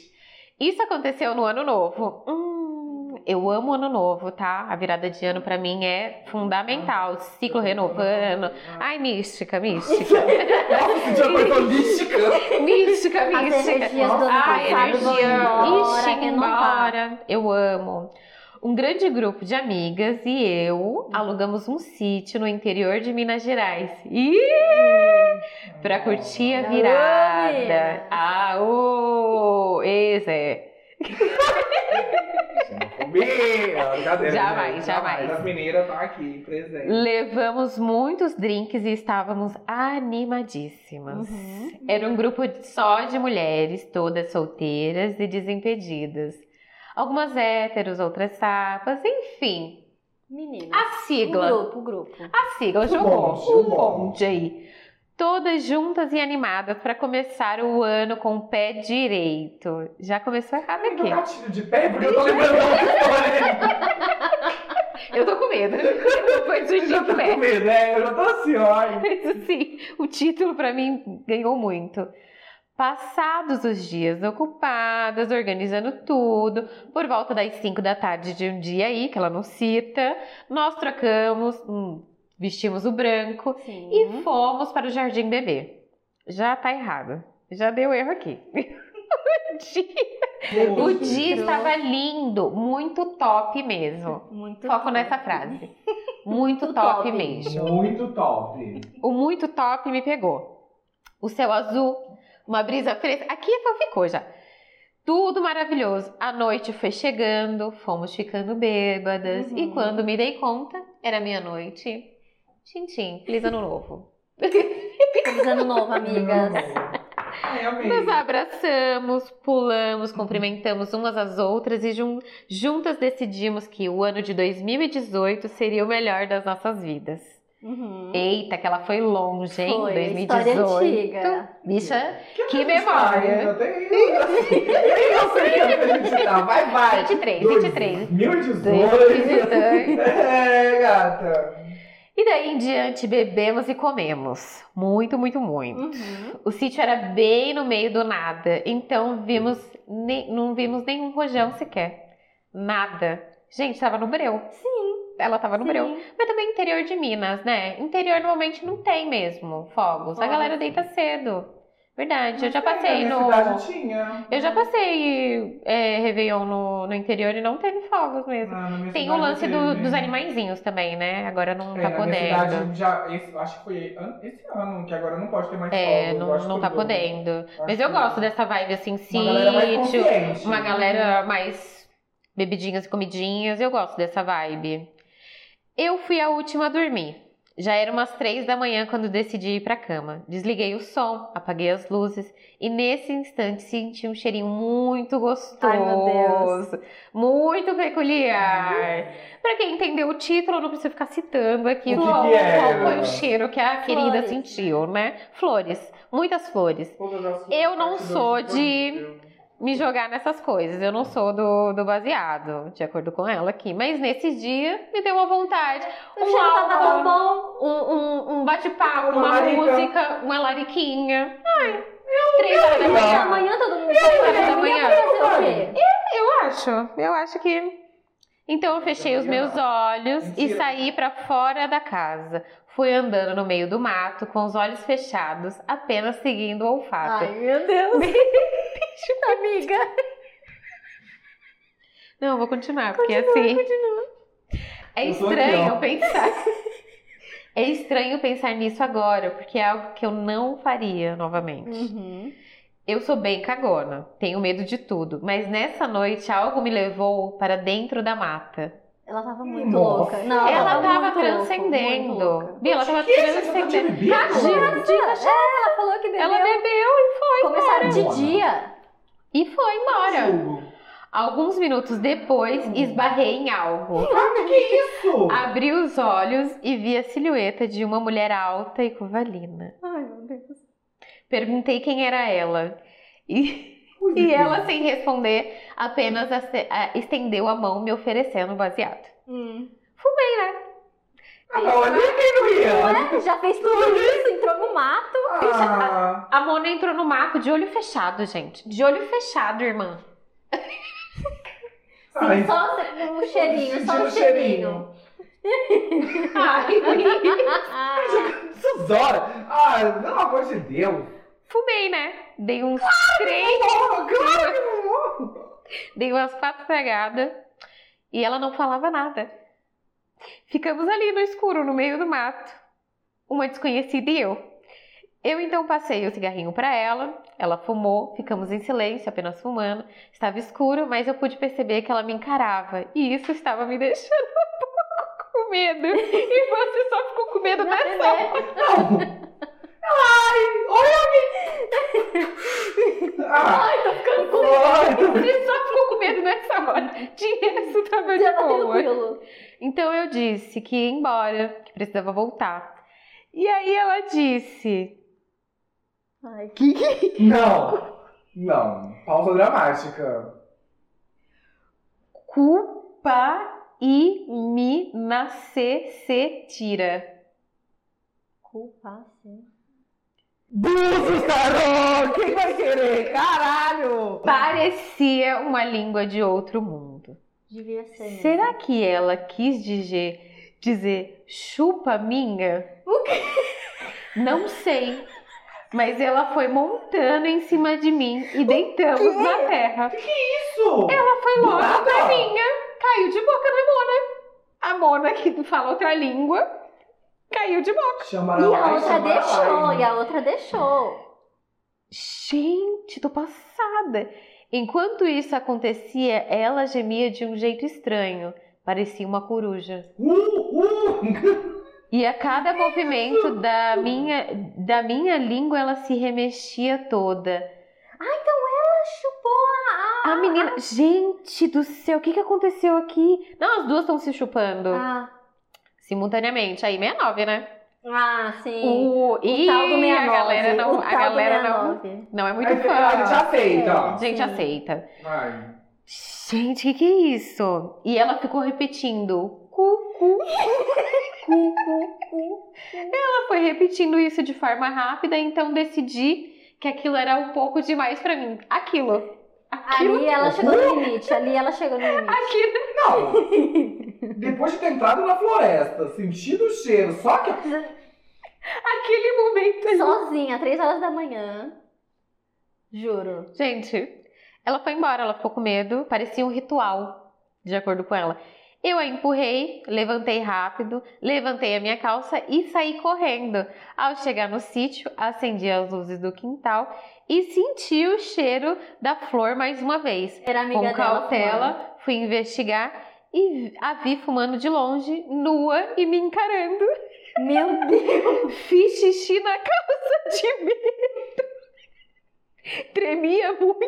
Isso aconteceu no ano novo. Hum, Eu amo ano novo, tá? A virada de ano pra mim é fundamental. Ciclo renovando. Ai, mística, mística. Nossa, já foi mística, As mística. energias do ano Ai, passado energia. Ixi, embora. Eu amo. Um grande grupo de amigas e eu alugamos um sítio no interior de Minas Gerais. Ih! Pra curtir a virada. Ah, ô! Esse é. Brincadeira, Jamais, jamais. As mineiras tá aqui, presente. Levamos muitos drinks e estávamos animadíssimas. Uhum. Era um grupo só de mulheres, todas solteiras e desimpedidas. Algumas héteros, outras sapas, enfim. Meninas. A O sigla. grupo, o grupo. A sigla O jogou o um bonde. bonde aí. Todas juntas e animadas para começar o ano com o pé direito. Já começou errado aqui. gatilho de pé, porque eu tô lembrando da história. Eu tô com medo. Foi Eu surgir já o tô pé. com medo, né? Eu já tô assim, ó. Mas assim, o título pra mim ganhou muito. Passados os dias ocupadas, organizando tudo, por volta das 5 da tarde de um dia aí, que ela não cita, nós trocamos, hum, vestimos o branco Sim. e fomos para o Jardim Bebê. Já tá errado. Já deu erro aqui. o dia, o dia estava lindo, muito top mesmo. Muito Foco top. nessa frase. Muito Muito top top. mesmo. Muito top. O muito top me pegou. O céu azul, uma brisa fresca. Aqui ficou já. Tudo maravilhoso. A noite foi chegando, fomos ficando bêbadas. Uhum. E quando me dei conta, era meia-noite. Tchim, feliz ano novo. Feliz ano novo, amigas. Ai. Nos abraçamos, pulamos, cumprimentamos umas às outras e jun- juntas decidimos que o ano de 2018 seria o melhor das nossas vidas. Uhum. Eita, que ela foi longe, hein? Foi, 2018. história antiga. Bicha, que Ai, memória. eu tenho. Eu sei que é pra gente dar. Vai, vai. 23, 23. 2018. 2018. É, gata. E daí em diante bebemos e comemos. Muito, muito, muito. Uhum. O sítio era bem no meio do nada, então vimos ne- não vimos nenhum rojão sequer. Nada. Gente, tava no breu. Sim. Ela tava no breu. Mas também interior de Minas, né? Interior normalmente não tem mesmo fogos. A galera deita cedo. Verdade, eu já passei no. tinha. Eu já passei é, Réveillon no, no interior e não teve fogos mesmo. Ah, Tem o lance do- dos animaizinhos também, né? Agora não É, tá podendo. cidade já, esse- acho que foi esse ano, que agora não pode ter mais É, fogos, eu não, não tá podendo. Acho Mas eu gosto dessa vibe assim, Uma galera mais sítio, uma galera mais bebidinhas e comidinhas. Eu gosto dessa vibe. Eu fui a última a dormir. Já era umas três da manhã quando decidi ir pra cama. Desliguei o som, apaguei as luzes e nesse instante senti um cheirinho muito gostoso. Ai, meu Deus. Muito peculiar. Pra quem entendeu o título, eu não preciso ficar citando aqui O que qual, que era? qual foi o cheiro que a querida Flores. sentiu, né? Flores, muitas flores. Eu não sou de-. Me jogar nessas coisas. Eu não sou do, do baseado, de acordo com ela aqui. Mas nesse dia me deu uma vontade. O Um tão bom. Um, um, um bate-papo, Uma uma, música, uma lariquinha. Ai, três horas da Não. manhã. Amanhã todo mundo horas da manhã? O quê? Eu acho, eu acho que. Então eu fechei os meus olhos e saí pra fora da casa. Fui andando no meio do mato com os olhos fechados, apenas seguindo o olfato. Ai, meu Deus. Amiga. Não, eu vou continuar, porque assim. É Eu tô estranho ó. pensar. É estranho pensar nisso agora, porque é algo que eu não faria novamente. Uhum. Eu sou bem cagona, tenho medo de tudo, mas nessa noite algo me levou para dentro da mata. Ela tava muito Nossa. louca. Não, ela tava muito louca, transcendendo. louca. Bia, ela tava Que isso? Você nunca tinha transcendendo. bebido? Tadinha, É, ela falou que bebeu. Ela bebeu e foi Começaram embora. de dia. E foi embora. Alguns minutos depois, esbarrei em algo. Ah, que isso? Abri os olhos e vi a silhueta de uma mulher alta e curvalina. Ai, meu Deus. Perguntei quem era ela. E, E que- ela, sem responder, apenas a- estendeu a mão me oferecendo um baseado. Hum. Fumei, né? Ah, não, ali quem não ia? Ué, já fez tudo isso, entrou no mato. Ah, A Mona entrou no mato de olho fechado, gente. De olho fechado, irmã. Ai, Sim, só um cheirinho, só um cheirinho. Ai, Essas horas. Ah, pelo amor de Deus. Fumei, né? Dei uns três, claro que eu vou. dei umas quatro pegadas e ela não falava nada. Ficamos ali no escuro, no meio do mato. Uma desconhecida e eu. Eu então passei o cigarrinho para ela, ela fumou, ficamos em silêncio, apenas fumando. Estava escuro, mas eu pude perceber que ela me encarava e isso estava me deixando um pouco com medo. E você só ficou com medo nessa hora. Ai, olha Ah, Ai, tô ficando com tô- Você só ficou com medo nessa hora. De resto, tava de Tava boa. tranquilo. Então eu disse que ia embora, que precisava voltar. E aí ela disse: Ai, Não. Não. Pausa dramática. culpa e me nascer se tira. culpa, sim. Búzios, Carol! Quem vai querer? Caralho! Parecia uma língua de outro mundo. Devia ser. mesmo. Será que ela quis dizer, dizer chupa minha? Não sei. Mas ela foi montando em cima de mim e deitamos na terra. Isso! Ela foi logo pra minha, caiu de boca na Mona. A Mona, que fala outra língua, caiu de boca. Chama E ela a outra ela deixou, lá, e a outra deixou. Gente, tô passada. Enquanto isso acontecia, ela gemia de um jeito estranho. Parecia uma coruja. Uh, uh! E a cada movimento da minha, da minha língua, ela se remexia toda. Chupou a. A menina. Gente do céu, o que, que aconteceu aqui? Não, as duas estão se chupando Ah, simultaneamente. Aí, 69, né? ah sim. O, O e tal do 69. a galera não, a galera não, 69. não é muito fã. a gente aceita. É. Gente, Sim. aceita. Vai. Gente, o que, que é isso? E ela ficou repetindo. Cu, cu. Cu, cu, cu. Ela foi repetindo isso de forma rápida, então decidi que aquilo era um pouco demais pra mim. Aquilo. Aquilo. Ali ela chegou no limite. Ali ela chegou no limite. Aquilo. Não. Depois de ter entrado na floresta, sentido o cheiro, só que. Aquele momento. Sozinha, três horas da manhã. Juro. Gente, ela foi embora, ela ficou com medo, parecia um ritual, de acordo com ela. Eu a empurrei, levantei rápido, levantei a minha calça e saí correndo. Ao chegar no sítio, acendi as luzes do quintal e senti o cheiro da flor mais uma vez. Era amiga Com dela. cautela, fui investigar e a vi fumando de longe, nua e me encarando. Meu Deus. Fiz xixi na calça de medo. Tremia muito.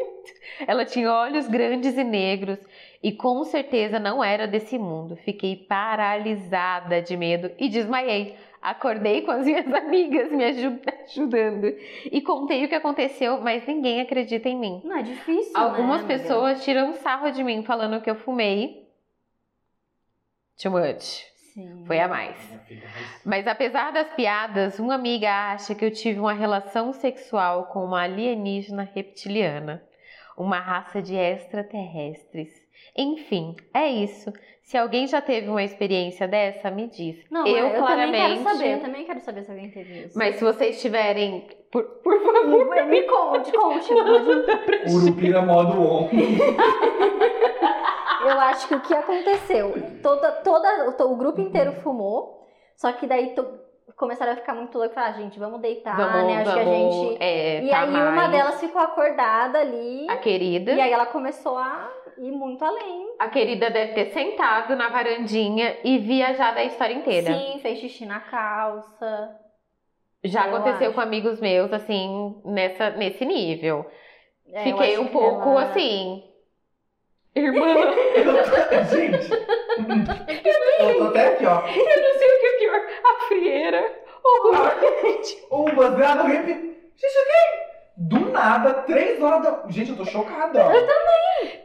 Ela tinha olhos grandes e negros e com certeza não era desse mundo. Fiquei paralisada de medo e desmaiei. Acordei com as minhas amigas me aju- ajudando e contei o que aconteceu, mas ninguém acredita em mim. Não é difícil. Algumas né, pessoas tiram sarro de mim falando que eu fumei. Too much. Sim. Foi a mais. Mas apesar das piadas, uma amiga acha que eu tive uma relação sexual com uma alienígena reptiliana, uma raça de extraterrestres. Enfim, é isso. Se alguém já teve uma experiência dessa, me diz. Não, eu, eu, claramente. também quero saber. Eu também quero saber se alguém teve isso. Mas se vocês tiverem, por, por favor, Me conte, conte. conte. Urupira modo on. Eu acho que o que aconteceu, toda, toda, o, grupo inteiro fumou, só que daí começaram a ficar muito louco e falaram, "Ah, gente, vamos deitar, vamos, né? Acho que a vamos, gente. é, e tá aí uma mais. delas ficou acordada ali. a querida, E aí ela começou a ir muito além. a querida deve ter sentado na varandinha e viajado a história inteira. Sim, fez xixi na calça. Já Eu aconteceu acho. com amigos meus, assim, nessa, nesse nível. É, Fiquei um pouco ela- assim. Irmã, Gente. Eu tô até aqui, ó. eu não sei o que é pior. A frieira ou o O baseado rep. Gente. Do nada, três horas da. Gente, eu tô chocada.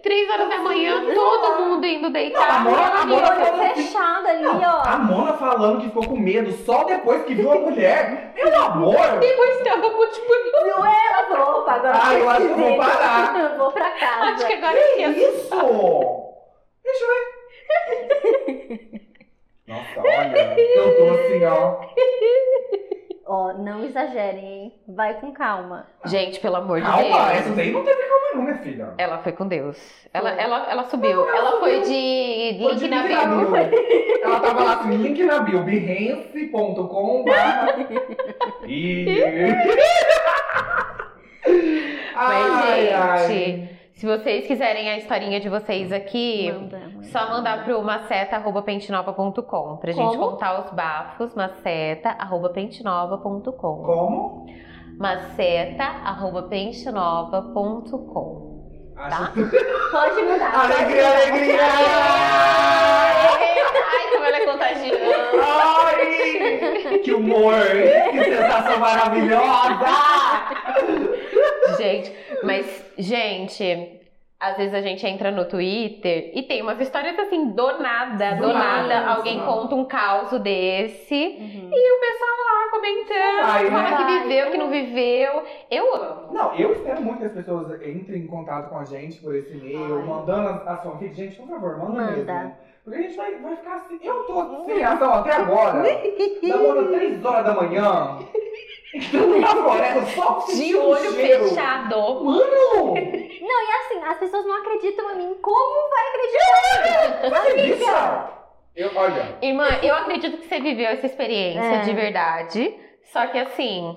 Três horas da manhã, todo mundo indo deitar. Não, amor, ela amor, me- amor. Olho fechado ali, A ó. Mona falando que ficou com medo só depois que viu a mulher. Meu amor! Depois tava tipo. Não é? Ela falou, opa, agora Ah, eu acho que eu vou parar. Eu vou pra casa. Acho que agora Que é isso. isso? Deixa eu ver. Nossa, olha, eu tô assim, ó. Ó, não exagerem, hein? Vai com calma. Gente, pelo amor de Calma, Deus. essa daí não teve calma não, minha filha. Ela foi com Deus. Ela, ela, ela subiu. ela ela foi de Foi link de na link na bio. bio. Ela tava lá assim, link na bio, behance.com. Ih. Mas, Ai, ai. Gente, se vocês quiserem a historinha de vocês aqui, Manda, manda. só mandar pro maceta.pentenova.com pra gente Como? contar os bafos. Maceta.pentenova.com. Como? Maceta.pentenova.com. Acho Pode mudar. pode Alegria, mudar. alegria! Ai, como ela é contagiante. Ai! Que humor! Que sensação maravilhosa! Gente, mas, gente, às vezes a gente entra no Twitter e tem umas histórias assim, do nada, do, Do nada, nada, alguém do conta um caos desse. Uhum. E o pessoal lá comentando, Ai, fala né? que viveu, que não viveu. Eu amo. Não, eu espero muito que as pessoas entrem em contato com a gente por esse e-mail, Ai. mandando as, as fanfics. Gente, por favor, manda, Manda. mesmo. Porque a gente vai, vai ficar assim. Eu tô sem reação até agora. Namorando 3 horas da manhã. Então na floresta só De olho cheiro. fechado. Mano! Não, e assim, as pessoas não acreditam em mim. Como vai acreditar? Vai, bicha! Eu, olha, Irmã, eu acredito que você viveu essa experiência É. de verdade. Só que assim.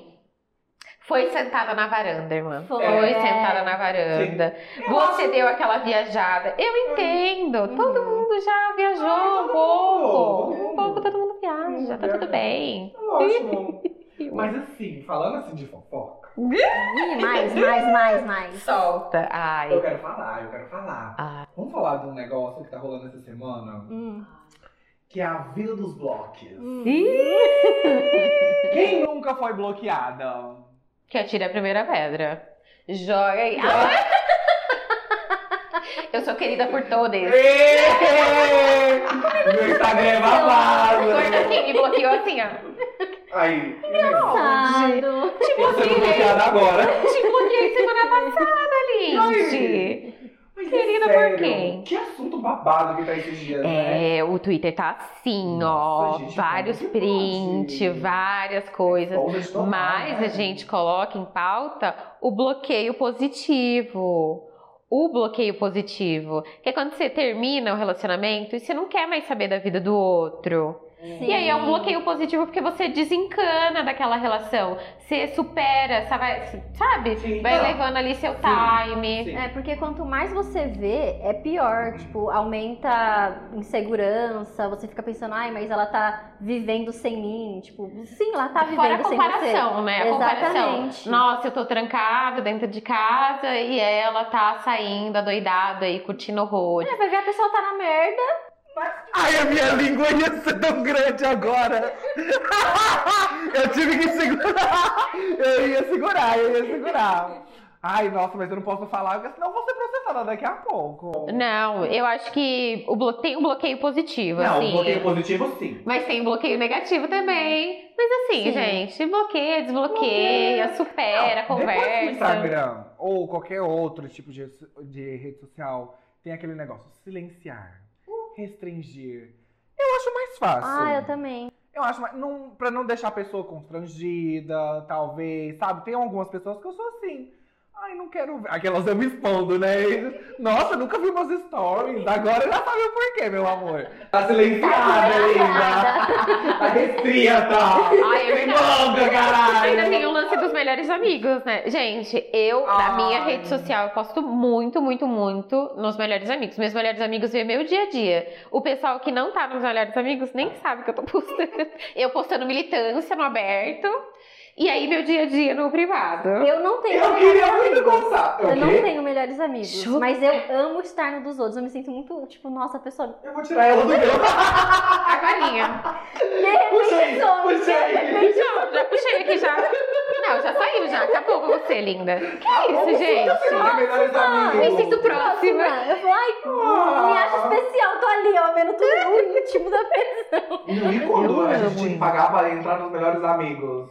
Foi sentada na varanda, irmã. Foi. É. sentada na varanda. Você deu aquela viajada. Eu entendo. Todo mundo já viajou Ah, um todo pouco. mundo, Um pouco todo mundo viaja. Tá tudo viaja. bem. é ótimo. Mas assim, falando assim de fofoca, Ih, mais, mais, mais, mais. Solta. eu Ai. quero falar, eu quero falar. Ah. Vamos falar de um negócio que tá rolando essa semana, Hum. que é a vida dos blocos. Hum. Quem nunca foi bloqueada? Que atire a primeira pedra. Joga aí. Ah, eu sou querida por todos. Ê! Meu Instagram é babado. Corta quem me bloqueou assim, ó. Aí, Engraçado. Te bloqueei. bloqueada agora. Te bloqueei semana passada, Lindy. Mas é Querida por quem? Que assunto babado que tá esses dias, né? É, o Twitter tá assim, Nossa, ó. gente, vários prints, pode? várias coisas. Total, Mas né? a gente coloca em pauta o bloqueio positivo. O bloqueio positivo. Que é quando você termina o relacionamento e você não quer mais saber da vida do outro. Sim. E aí é um bloqueio positivo porque você desencana daquela relação. Você supera, sabe? Sim, Vai levando ali seu Sim, time. sim. É, porque quanto mais você vê, é pior. Tipo, aumenta a insegurança, você fica pensando, ai, mas ela tá vivendo sem mim. Tipo, sim, ela tá vivendo Fora a sem você. comparação, né? A comparação. Exatamente. Nossa, eu tô trancada dentro de casa e ela tá saindo adoidada e curtindo horror. É, vai ver a pessoa tá na merda. Ai, a minha língua ia ser tão grande agora. eu tive que segurar. Eu ia segurar, eu ia segurar. Ai, nossa, mas eu não posso falar, porque senão vou ser processada daqui a pouco. Não, eu acho que o blo... tem um bloqueio positivo, Não, assim. o bloqueio positivo sim. Mas tem bloqueio negativo também. Mas assim, Sim. gente, bloqueia, desbloqueia, supera, Não, Depois conversa. Instagram ou qualquer outro tipo de, de rede social tem aquele negócio, silenciar, restringir. Eu acho mais fácil. Ah, eu também. Eu acho, mais- não, pra não deixar a pessoa constrangida, talvez, sabe? Tem algumas pessoas que eu sou assim. Ai, não quero ver. Aquelas eu me expondo, né? Nossa, nunca vi meus stories. Agora já sabe o porquê, meu amor. Tá silenciada ainda. Tá restrita. Ai, é manda, caralho. Ainda tem o lance dos melhores amigos, né? Gente, eu, na Ai. minha rede social, eu posto muito, muito, muito nos melhores amigos. Meus melhores amigos vê meu dia a dia. O pessoal que não tá nos melhores amigos nem sabe que eu tô postando. Eu postando militância no aberto. E aí, meu dia a dia no privado. Eu não tenho Eu melhores queria muito amigos. gostar. Eu O não tenho melhores amigos, Chupa. mas eu amo estar no dos outros. Eu me sinto muito, tipo, nossa, a pessoa. Eu vou tirar ela do meu. Agorinha. Puxa aí, puxa aí. Já, já puxei aqui já. Não, já saiu já. Acabou com você, linda. Que isso, gente? Melhores amigos. Me sinto próxima. Eu falo, ai, Ah. me acho especial, tô ali, ó, vendo tudo o íntimo da pessoa. E quando Eu a gente pagar pra entrar nos melhores amigos?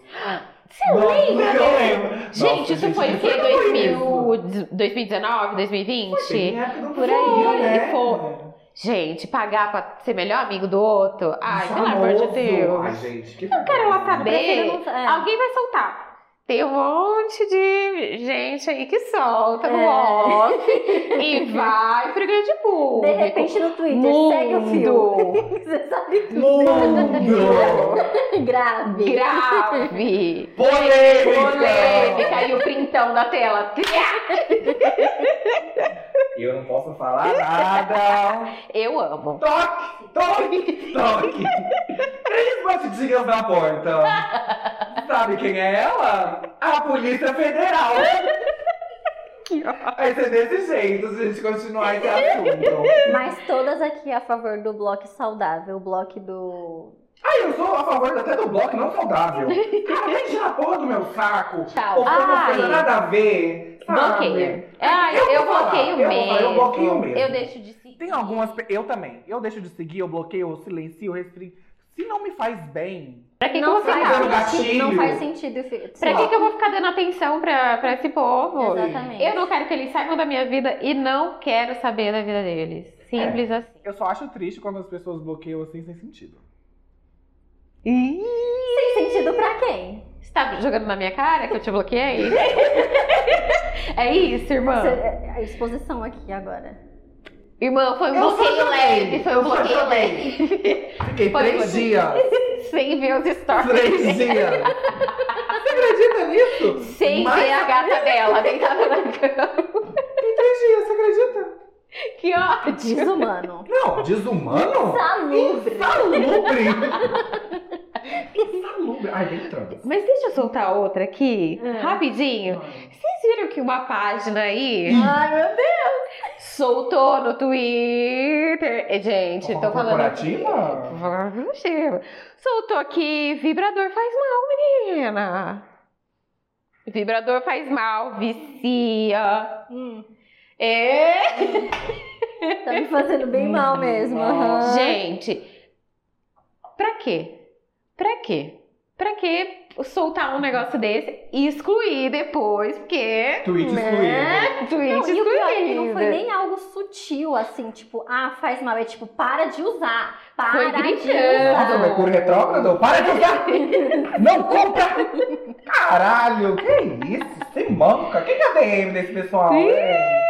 Você Nossa, lembra? Eu lembro. Gente, Nossa, isso foi o que quê? foi isso? 2000, 2019, 2020? Foi bem na época do Por Flow, aí, né? foi. Gente, pagar pra ser melhor amigo do outro? Ai, pelo amor de. Deus. Ai, gente, que Eu quero prefiro saber. não- é. Alguém vai soltar. Tem um monte de gente aí que solta no É. off e vai pro grande público. De repente no Twitter, Mundo. segue o fio. Você sabe tudo. Mundo! Grave. Grave. Polêmica! Polêmica e o printão da tela. Eu não posso falar nada. Eu amo. Toque! Toque! Toque! Três batidinhas na porta. Sabe quem é ela? A Polícia Federal. Vai ser desse jeito se a gente continuar esse assunto. Mas todas aqui a favor do bloco saudável, o bloco do. Ai, eu sou a favor até do bloco não saudável. Cara, vai tirar a porra do meu saco. Tchau. Ou foi uma coisa Ai. nada a ver. Bloqueia. Ai, eu, Eu vou falar, bloqueio eu mesmo. falar, eu bloqueio mesmo. Eu deixo de seguir. Tem algumas. Eu também. Eu deixo de seguir, eu bloqueio, eu silencio, eu restringo. Se não me faz bem. Pra que, que eu não, vou faz ficar? gatilho. não faz sentido. Pra que, que eu vou ficar dando atenção pra, pra esse povo? Exatamente. Eu não quero que eles saibam da minha vida e não quero saber da vida deles. Simples assim. Eu só acho triste quando as pessoas bloqueiam assim sem sentido. Tem sentido pra quem? Você tá jogando na minha cara que eu te bloqueei? é isso, irmã. Cê- A exposição aqui agora. Irmã, foi um Eu bloqueio leve. Foi um Eu bloqueio leve. Fiquei Foi três dias. Sem ver os stories. Três dias. Você acredita nisso? Sem Mas- ver a gata dela deitada na cama. Em três dias, você acredita? Que ódio. Desumano. Não, desumano? Salubre. Insalubre. Insalubre. Ai, vem trans. Mas deixa eu soltar outra aqui, É. rapidinho. Vocês viram que uma página aí Ai, meu Deus. soltou no Twitter. Eh, Gente, tô falando. Corporativa? Soltou aqui: vibrador faz mal, menina. Vibrador faz mal, vicia. Hum, É. tá me fazendo bem mal mesmo. aham. Gente, pra quê? Pra quê? Pra que soltar um negócio desse e excluir depois? Porque. Tweet Né? excluído. Tweet Não, e o pior é que não foi excluído. nem algo sutil, assim, tipo, ah, faz mal. É tipo, para de usar. Para Foi de gritando. Nossa, usar. Mercúrio retrógrado? Para de usar! Não compra! Caralho, que isso? Você manca. Quem é a DM desse pessoal? Ih, É.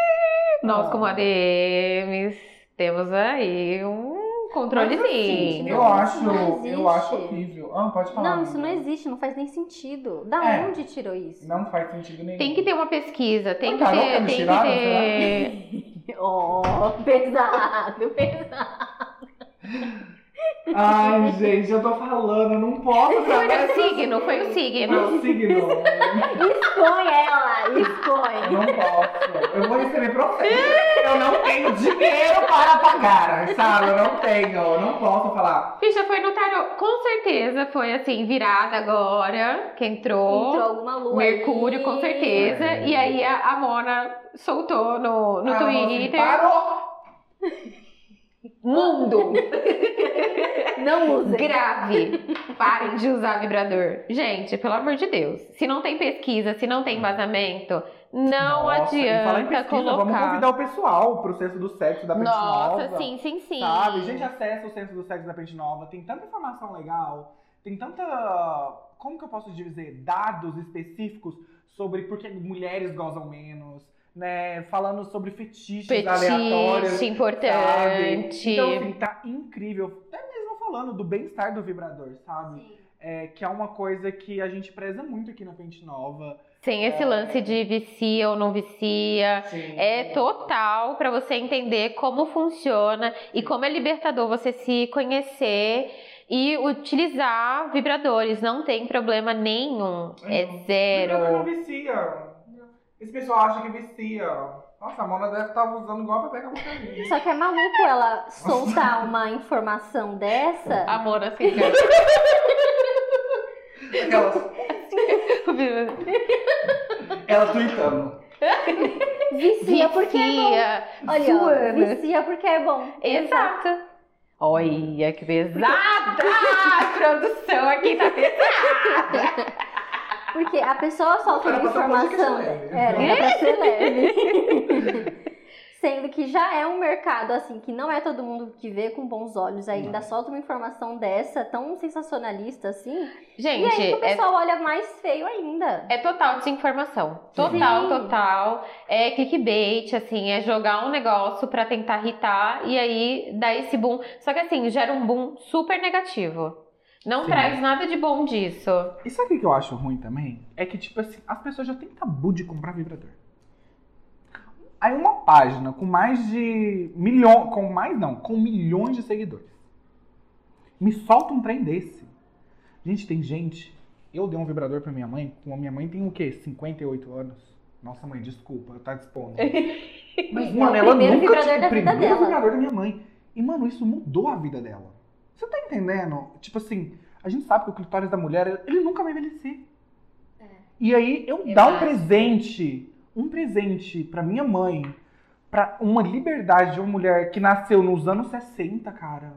Nós, como ADMs, temos aí um Mas assim, controlezinho. eu Não, acho, não eu acho horrível. Ah, pode falar. Não, isso não amiga. existe, não faz nem sentido. Da É. onde tirou isso? Não faz sentido nenhum. Tem que ter uma pesquisa, tem Ah, que tá, não ter. Tem que tirar, ter. Oh, pesado, pesado. Ai, gente, eu tô falando, eu não posso Foi o essas signo, foi o Foi signo. o signo. Expõe ela, Eu expõe. não posso. Eu vou receber processo. Eu não tenho dinheiro para pagar, sabe? Eu não tenho. Eu não posso falar. Ficha foi no tarô. Com certeza foi assim, virada agora, que entrou. Entrou alguma lua Mercúrio, aí. com certeza. É. E aí a, a Mona soltou no, no Ah, Twitter. assim, parou! Mundo! Não usa. Grave! Parem de usar vibrador. Gente, pelo amor de Deus. Se não tem pesquisa, se não tem vazamento, não Nossa, e falar em adianta pesquisa, colocar. Vamos convidar o pessoal pro Censo do Sexo da Pente Nossa, Nova. sim, sim, sim. Sabe? Gente, acessa o Censo do Sexo da Pente Nova. Tem tanta informação legal. Tem tanta. Como que eu posso dizer? Dados específicos sobre por que mulheres gozam menos. Né? Falando sobre fetiches aleatórios. Petite, sabe? importante. Então, assim, tá incrível. Até mesmo falando do bem-estar do vibrador, sabe? É, que é uma coisa que a gente preza muito aqui na Pente Nova. Sem esse lance de vicia ou não vicia. Sim. É total pra você entender como funciona e como é libertador você se conhecer e utilizar vibradores. Não tem problema nenhum. É Vibrador não zero. vicia. Esse pessoal acha que vicia. Nossa, a Mona deve estar usando igual pra pegar uma Só que é maluco ela soltar uma informação dessa. Amor, assim, Aquelas, ela tweetando. Vicia porque é bom. Vicia, Olha, ó, suando. vicia porque é bom. Exato. Olha que pesada! A produção aqui tá pesada. Porque a pessoa solta Era uma pra ser um podcast informação. leve. Era, era pra ser leve. Sendo que já é um mercado, assim, que não é todo mundo que vê com bons olhos, ainda Não. solta uma informação dessa, tão sensacionalista assim. Gente, e aí que o é pessoal olha mais feio ainda. É total desinformação. Sim. Total, Sim. total. É clickbait, assim, é jogar um negócio pra tentar irritar e aí dá esse boom. Só que assim, gera um boom super negativo. Não Sim. traz nada de bom disso. E sabe o que eu acho ruim também? É que, tipo assim, as pessoas já têm tabu de comprar vibrador. Aí uma página com mais de milhões, com mais não, com milhões de seguidores. Me solta um trem desse. Gente, tem gente. Eu dei um vibrador pra minha mãe. A minha mãe tem o quê? 58 anos. Nossa, mãe, desculpa, tá dispondo. Mas, É mano, o ela nunca da o primeiro vibrador da minha mãe. E, mano, isso mudou a vida dela. Você tá entendendo? Tipo assim, a gente sabe que o clitóris da mulher, ele nunca vai envelhecer. E aí, eu Eu dar um presente, um presente pra minha mãe, pra uma liberdade de uma mulher que nasceu nos anos 60, cara.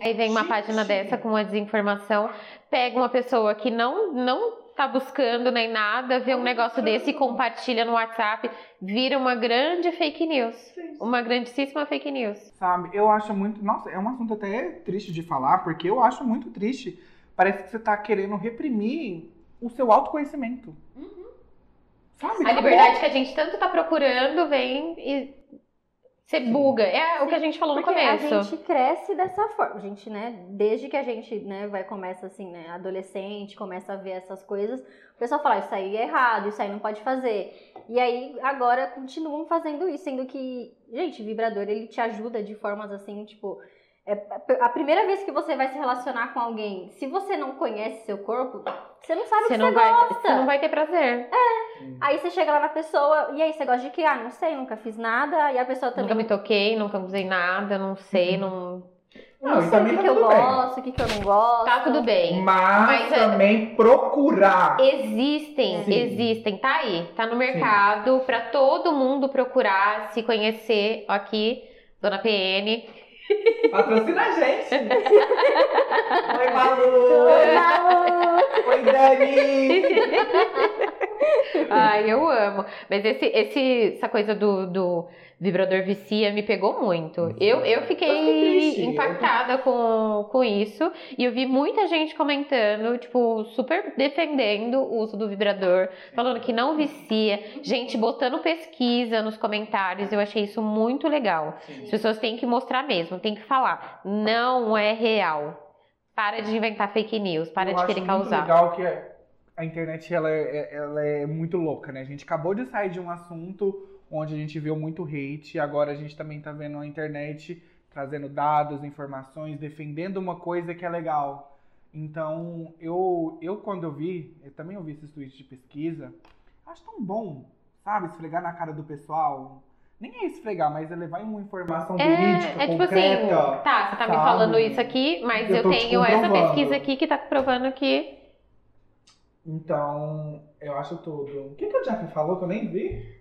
Aí vem uma Gente. página dessa com uma desinformação, pega uma pessoa que não não tá buscando nem nada, vê um negócio desse e compartilha no WhatsApp, vira uma grande fake news. Uma grandíssima fake news. Sabe? Eu acho muito. Nossa, é um assunto até triste de falar, porque eu acho muito triste. Parece que você tá querendo reprimir o seu autoconhecimento. Sabe? A liberdade que a gente tanto tá procurando vem e você buga. É o que a gente falou no começo. a gente cresce dessa forma. A gente, né, desde que a gente, né, vai começa assim, né, adolescente, começa a ver essas coisas, o pessoal fala, isso aí é errado, isso aí não pode fazer. E aí, agora, continuam fazendo isso, sendo que, gente, vibrador, ele te ajuda de formas assim, tipo... é a primeira vez que você vai se relacionar com alguém, se você não conhece seu corpo, você não sabe o Você que não, você vai, gosta. você não vai ter prazer. Aí você chega lá na pessoa, e aí, você gosta de quê? Ah, não sei, nunca fiz nada. E a pessoa também Nunca me toquei, nunca usei nada, não sei, não. Não, não e sei o que, tá que eu bem. gosto, o que, que eu não gosto. Tá tudo bem. Mas, Mas é- também procurar. Existem, Sim. existem, tá aí, tá no mercado pra todo mundo procurar, se conhecer aqui, Dona PN. Patrocina a gente. Oi, Malu. Oi, Malu! Oi, Dani. Ai, eu amo. Mas esse, esse, essa coisa do, do vibrador vicia me pegou muito. Eu, eu Eu fiquei impactada com, com isso. E eu vi muita gente comentando, tipo, super defendendo o uso do vibrador, falando que não vicia. Gente botando pesquisa nos comentários. Eu achei isso muito legal. As pessoas têm que mostrar mesmo, têm que falar. Não é real. Para de inventar fake news, para Eu de querer causar. legal que a internet ela é, ela é muito louca, né? A gente acabou de sair de um assunto onde a gente viu muito hate e agora a gente também tá vendo a internet trazendo dados, informações, defendendo uma coisa que é legal. Então, eu, eu quando eu vi, eu também ouvi esses tweets de pesquisa, acho tão bom, sabe? Esfregar na cara do pessoal. Nem é esfregar, mas é levar uma informação verídica, É, é tipo assim, concreta. tá, você tá me sabe? falando isso aqui, mas Eu eu, tô te tenho essa pesquisa aqui que tá provando que. Então, eu acho tudo. O que, que o Jeff falou que eu nem vi?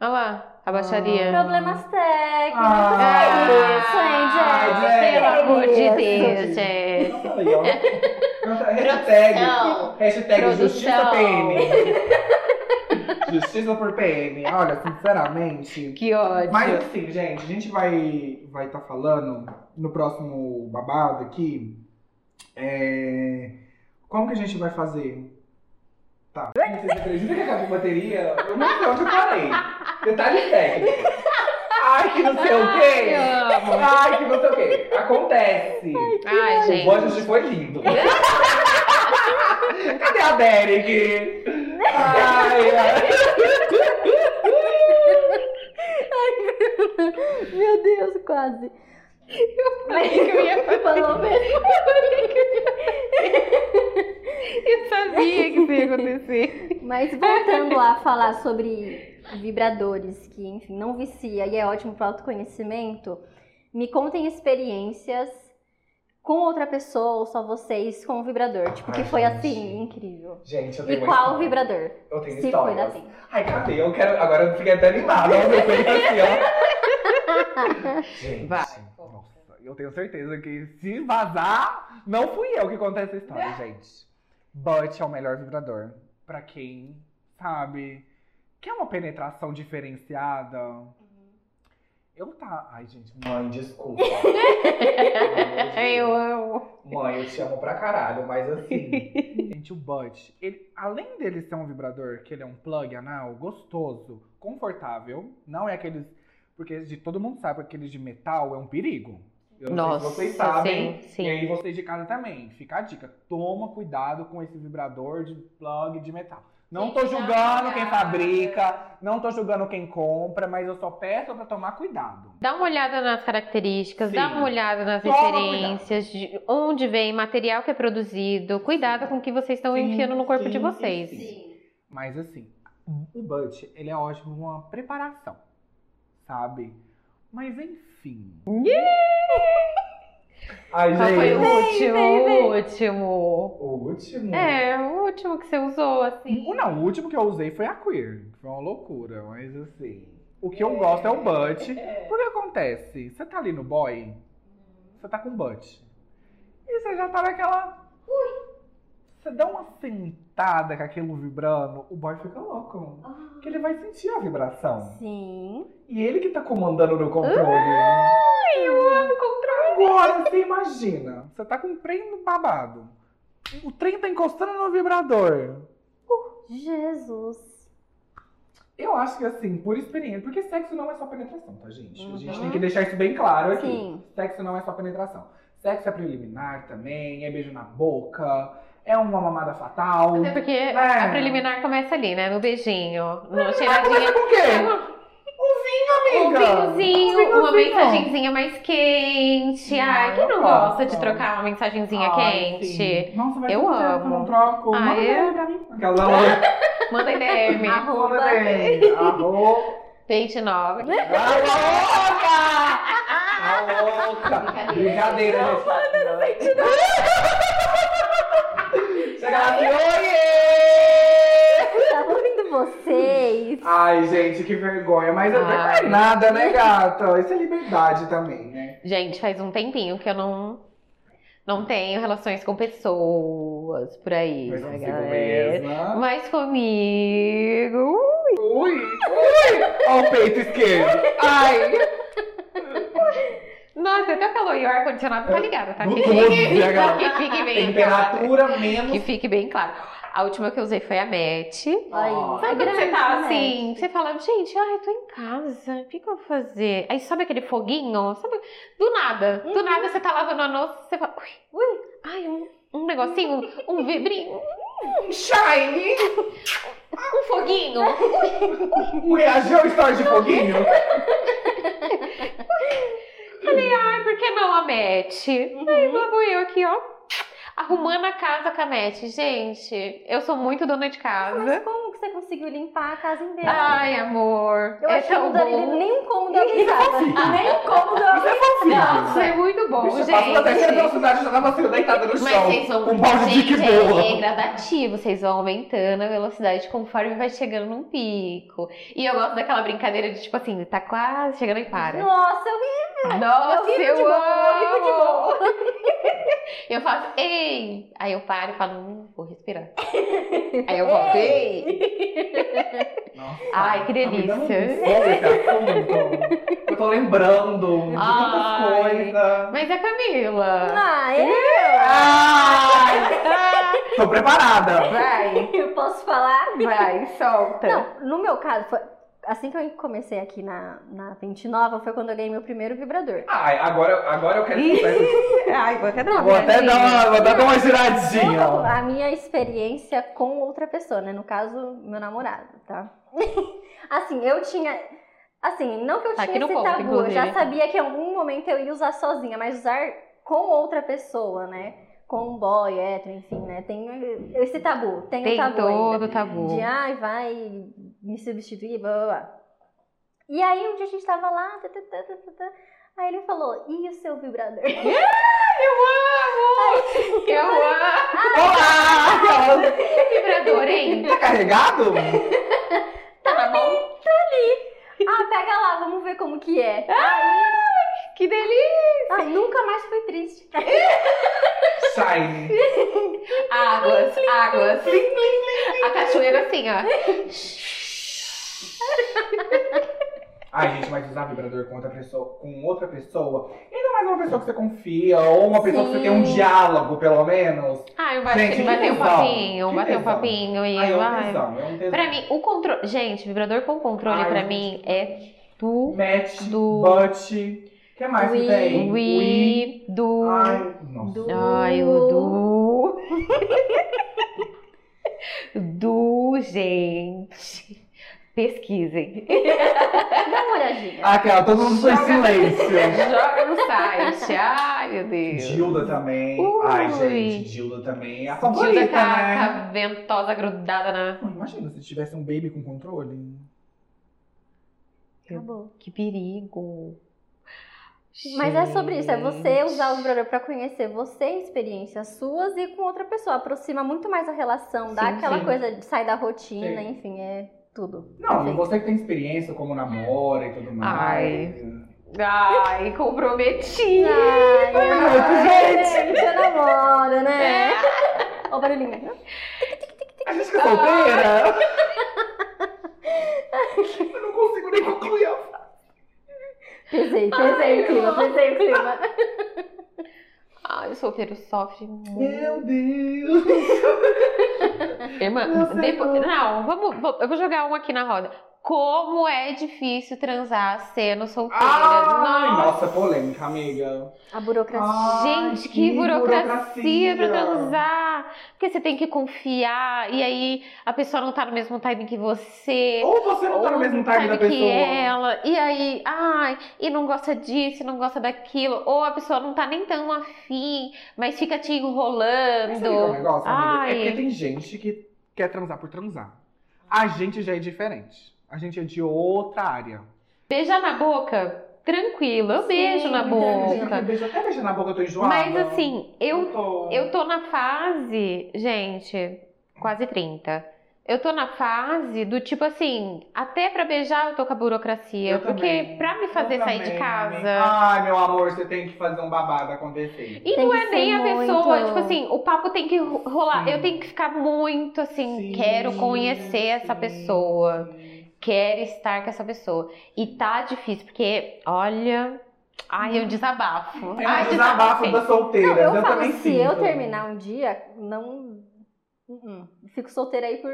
Olha lá, a baixaria. Problemas técnicos. Ah, é isso, hein, ah, Jeff? Jeff. Pelo amor de. Deus, aí, ó. Hashtag, hashtag Produção. Justiça PN. Justiça por PN. Olha, sinceramente. Que ódio. Mas assim, gente, a gente vai vai estar falando no próximo babado aqui. É, como que a gente vai fazer? Tá. Vocês acreditam que acabou a bateria? Eu não sei onde eu parei. Detalhe técnico. Ai, que não sei o Ai, quê. amo. Ai, que não sei o quê. Acontece. Ai, O gente. budget foi lindo. Cadê a Derek? Ai, ai. Meu Deus, quase. Falei que eu ia fazer. Falou mesmo. Eu sabia que isso ia acontecer. Mas voltando a falar sobre vibradores, que, enfim, não vicia e é ótimo para autoconhecimento, me contem experiências com outra pessoa ou só vocês com o vibrador. Tipo, que Ai, foi gente. assim, incrível. Gente, eu E tenho uma qual história. vibrador? Eu tenho Se foi assim. Ai, cadê? Eu quero. Agora eu fiquei até animada. Meu peito assim, ó. Gente, Vai. nossa, eu tenho certeza que se vazar, não fui eu que contei essa história, gente. But é o melhor vibrador. Pra quem, sabe, Quer uma penetração diferenciada? Eu tá. Ai, gente, mãe, desculpa. Eu amo. Mãe, eu te amo pra caralho, mas assim. gente, o Bud, ele, além dele ser um vibrador, que ele é um plug anal, gostoso, confortável, não é aqueles. Porque de, todo mundo sabe que aqueles de metal é um perigo. Eu não Nossa, sei se vocês sabem. sim, sim. E aí vocês de casa também. Fica a dica. Toma cuidado com esse vibrador de plug de metal. Não dar julgando uma quem fabrica, não tô julgando quem compra, mas eu só peço pra tomar cuidado. Dá uma olhada nas características, Sim. dá uma olhada nas Toma referências, de onde vem material que é produzido. Cuidado com o que vocês estão Sim, enfiando no corpo sim, de vocês. sim. Mas assim, o Bud, ele é ótimo numa preparação, sabe? Mas enfim. Ai, Qual foi o gente. último? vem, vem. O último. O último. É, o último que você usou, assim. O, não, o último que eu usei foi a Queer, que foi uma loucura, mas assim. O que eu gosto é o butt. Porque acontece? Você tá ali no boy, você tá com butt. E você já tá naquela. Você dá uma sentada com aquilo vibrando, o boy fica louco. Porque ele vai sentir a vibração. Sim. E ele que tá comandando no controle. Ai, eu amo controle. Agora você imagina, você tá com o trem no babado. O trem tá encostando no vibrador. Jesus. Eu acho que assim, por experiência, porque sexo não é só penetração, tá, gente? A gente Uhum. tem que deixar isso bem claro aqui. Sim. Sexo não é só penetração. Sexo é preliminar também, é beijo na boca, é uma mamada fatal. Até porque É. a preliminar começa ali, né? No beijinho, no Ah, cheiradinho. começa com o quê? Um Amiga! vinhozinho, Um uma mensagenzinha mais quente. Não, Ai, quem não eu gosta de trocar uma mensagenzinha Ai, quente? sim. Nossa, vai Eu um que eu amo. não troco. Ah, Manda eu? DM pra mim. Aquela. Manda DM. Arroba. Manda DM. Arroba. Pente nova. A louca! A louca! Brincadeira, gente. Chega lá oiê! Ouvindo vocês. Ai, gente, que vergonha. Mas não Ai. é nada, né, gata? Isso é liberdade também, né? Gente, faz um tempinho que eu não, não tenho relações com pessoas por aí, Mas né, galera? mesma. Mas comigo. Ui, ui! Ó o peito esquerdo. Ai! Nossa, até calor e o ar-condicionado tá ligado, tá? Que 12, fique, que fique bem claro. Temperatura menos. Que fique bem claro. A última que eu usei foi a. Aí, Ó. Sabe quando você tá né? assim, você fala, gente, ai, eu tô em casa, o que, que eu vou fazer? Aí sobe aquele foguinho, sabe? Do nada, do nada você tá lavando a louça, você fala, ui, ui, ai, um, um negocinho, um vibrinho, Shine! um foguinho. Um reagiu história de foguinho? Falei, ai, por que não a Match? Aí lá vou eu aqui, ó, arrumando a casa com a Match. Gente, eu sou muito dona de Mas casa. como que você conseguiu limpar a casa inteira? Ai, amor, eu é achei tão bom. nem um cômodo habilitado. Nem um cômodo habilitado. Nossa, é muito bom, Bicho, passou da terceira gente. velocidade, já tava assim, deitada no Mas chão. vocês vão. Com um balde de gente, que é, boa. é gradativo, vocês vão aumentando a velocidade conforme vai chegando num pico. E eu gosto daquela brincadeira de tipo assim, tá quase chegando e para. Nossa, eu vi. Nossa, eu eu, de boa, eu amo! Faço, ei! Aí eu paro e falo, hum, vou respirar. Aí eu volto, ei! Nossa, Ai, que tá me dando delícia. um assunto. Eu tô lembrando de Ai. tantas coisas. Mas é Camila. Ah, eu? Ai! Tô preparada. Vai, Eu posso falar? vai, solta. Não, no meu caso, foi, assim que eu comecei aqui na, na Pente Nova, foi quando eu ganhei meu primeiro vibrador. Ai, agora, agora eu quero. Ai, vou até dar uma Vou até dar uma, vou até dar uma giradinha. A minha experiência com outra pessoa, né? No caso, meu namorado, tá? assim, eu tinha. Assim, não que eu Tá tinha esse ponto, tabu, eu já sabia que em algum momento eu ia usar sozinha, mas usar com outra pessoa, né? Com um boy, hétero, enfim, né? Tem esse tabu, tem, Tem um tabu ainda. todo tabu. De ai, vai me substituir, blá blá blá. E aí um dia a gente tava lá, tá, tá, tá, tá, tá, tá. aí ele falou, e o seu vibrador? Eu amo! Eu amo! Olá! Que vibrador, hein? Tá carregado? Tá na mão? ah, pega lá, vamos ver como que é. Que delícia! Ai, nunca mais foi triste. Shine. Águas, águas. A cachoeira assim, ó. Ai, gente, mas usar vibrador com outra pessoa, com outra pessoa, ainda mais uma pessoa que você confia, ou uma pessoa que você tem um Sim. diálogo, pelo menos. Ah, eu acho Gente, que bater um papinho, Que bater um papinho e Ai, é um vai. tesão, é um tesão. Pra mim, o controle. Gente, vibrador com controle Ai, pra gente. mim é tu, Match, do- butt, o que mais que Wii. tem? Do. Ai, nossa. Do- Ai, o do. do, gente. Pesquisem. Dá uma olhadinha. Aquela, todo mundo foi em silêncio. Joga no site. Ai, meu Deus. Dilda também. Ui. Ai, gente, Dilda também é a Dilda favorita, com a, com né? a ventosa grudada na. Não, Imagina se tivesse um baby com controle. Acabou. Que perigo. Mas é sobre isso, é você usar o vibrador pra conhecer você, experiências suas e com outra pessoa. Aproxima muito mais a relação, dá Sim, aquela sim. coisa de sair da rotina, Sim. enfim, é tudo. Não, Perfeito. você que tem experiência como namora e tudo mais. Ai. Ai, comprometi. Ai, muito, gente, eu namoro, né? É. Ó o barulhinho. A gente que é solteira. Eu não consigo nem concluir a frase. Pesei, pesei o clima, pesei o clima. Ai, o solteiro sofre muito. Meu Deus. Irmã, depois, não, vamos- eu vou jogar um aqui na roda. Como é difícil transar sendo solteira. Ai, Nossa. nossa, polêmica, amiga. A burocracia. Ai, Gente, que, burocracia, pra burocracia. transar. Porque você tem que confiar, e aí a pessoa não tá no mesmo time que você. Ou você não tá no ou mesmo não time da que pessoa. ela, e aí, ai, e não gosta disso, não gosta daquilo, ou a pessoa não tá nem tão afim, mas fica te enrolando. é o negócio, amiga? É porque tem gente que quer transar por transar. A gente já é diferente. A gente é de outra área. Beijar na boca, tranquilo, eu Sim, beijo na boca. beija- Até beijar na boca eu tô enjoada. Mas assim, eu tô... Eu tô na fase, gente, quase 30. Eu tô na fase do tipo assim, até pra beijar eu tô com a burocracia. Eu porque também. pra me fazer Eu sair também, de casa. Ai, meu amor, você tem que fazer um babado acontecer. E Tem não é nem a pessoa, muito- tipo assim, o papo tem que ro- rolar. Sim. Eu tenho que ficar muito assim, Sim, quero conhecer essa sim, pessoa, sim. Quero estar com essa pessoa. E tá difícil, porque, olha, ai, eu desabafo. É ai, desabafo das solteiras. Não, eu, falo, também se sinto. eu terminar um dia, não. Uh-uh. Fico solteira aí por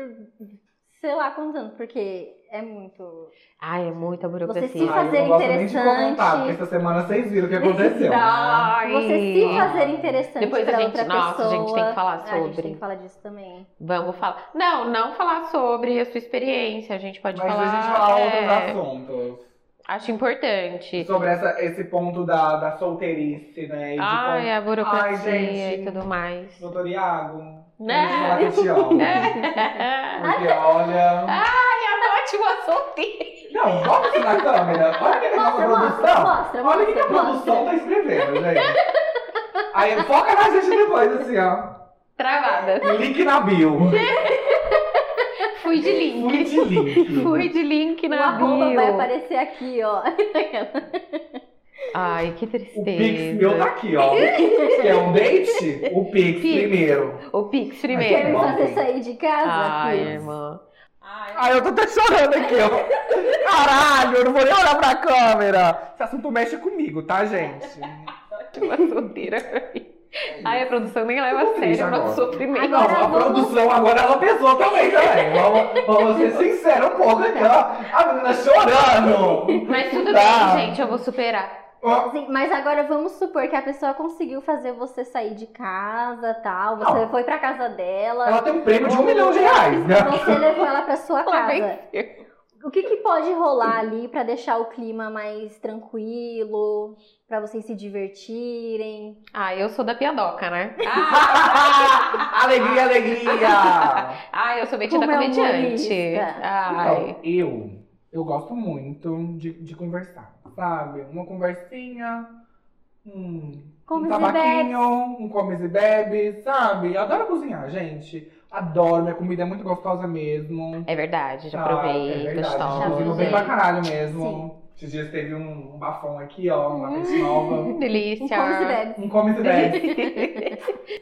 sei lá quantos anos, porque é muito. Ai, é muita burocracia. Você se Ai, eu fazer não gosto nem de comentar, interessante. porque essa semana vocês viram o que aconteceu. né? Ai. Você se fazer interessante Depois a pra gente- outra nossa, pessoa. a gente tem que falar Ah, A gente sobre. tem que falar disso também. Vamos falar. Não, não falar sobre a sua experiência. A gente pode Mas falar. a gente falar é, outros assuntos. Acho importante. Sobre essa, esse ponto da, da solteirice, né? E de Ai, a burocracia Ai, gente. e tudo mais. Doutor Iago, Né? que te amo. É. Porque olha... Ai, a ótima solteira. Não, aqui na câmera. Olha o que nossa Mostra, produção. mostra, mostra, Olha o que que a mostra, produção mostra. tá escrevendo, gente. Aí foca na gente depois, assim, ó. Travada. Link na bio. Fui de link. Fui de link. Fui de link O na arroba bio. vai aparecer aqui, ó. Ai, que O tristeza. Pix meu tá aqui, ó. Quer um date? O Pix, Pix. primeiro. O Pix Quer primeiro. me bom. fazer sair de casa? Ai, Pix? irmã. Ai, eu tô até chorando aqui, ó. Caralho, eu não vou nem olhar pra câmera. Esse assunto mexe comigo, tá, gente? Ótima solteira. Ai, a produção nem leva a sério o nosso sofrimento. Não, a produção agora ela pesou também, também. Vamos, vamos ser sinceros um pouco aqui, ó. A menina chorando. Mas tudo Tá. bem, gente, eu vou superar. Ó, Sim, mas agora vamos supor que a pessoa conseguiu fazer você sair de casa tal. Você Não. foi pra casa dela. Ela tem um prêmio de um milhão de reais, né? Você levou ela pra sua casa. O que, que pode rolar ali pra deixar o clima mais tranquilo, pra vocês se divertirem? Ah, eu sou da piadoca, né? Ah, alegria, alegria! ah, eu sou metida é comediante. Ai. Então, eu, eu gosto muito de, de conversar, sabe? Uma conversinha, um, um Comes e tabaquinho, um comes e bebes, sabe? Eu adoro cozinhar, gente. Adoro, minha comida é muito gostosa mesmo. É verdade, já Ah, provei, é verdade, gostosa. Cozinho bem pra caralho mesmo. Esses dias teve um, um bafão aqui, ó, uma pente nova. Um Delícia. come se bebe. Um come se bebe.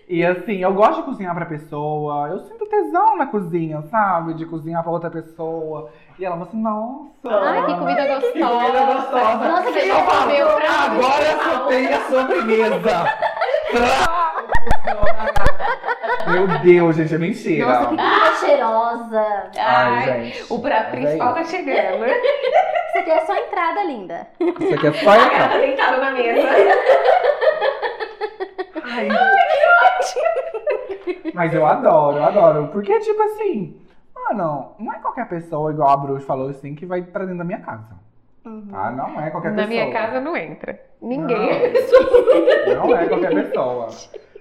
E assim, eu gosto de cozinhar pra pessoa. Eu sinto tesão na cozinha, sabe? De cozinhar pra outra pessoa. E ela fala assim, nossa. Ai, que comida gostosa. Que comida gostosa. Nossa, que eu comeu pra. Agora eu só tenho a sobremesa. Meu Deus, gente, é mentira. Nossa, que comida cheirosa. Ai, gente. o prato é principal tá chegando. Isso aqui é só entrada linda. Isso aqui é só A entrar. gata deitada na mesa. Ai. Mas eu adoro, eu adoro. Porque, tipo assim, mano, não é qualquer pessoa, igual a Bruxa falou assim, que vai pra dentro da minha casa. Uhum. Tá? Não é qualquer Na pessoa. minha casa não entra. Ninguém. Não, não é qualquer pessoa.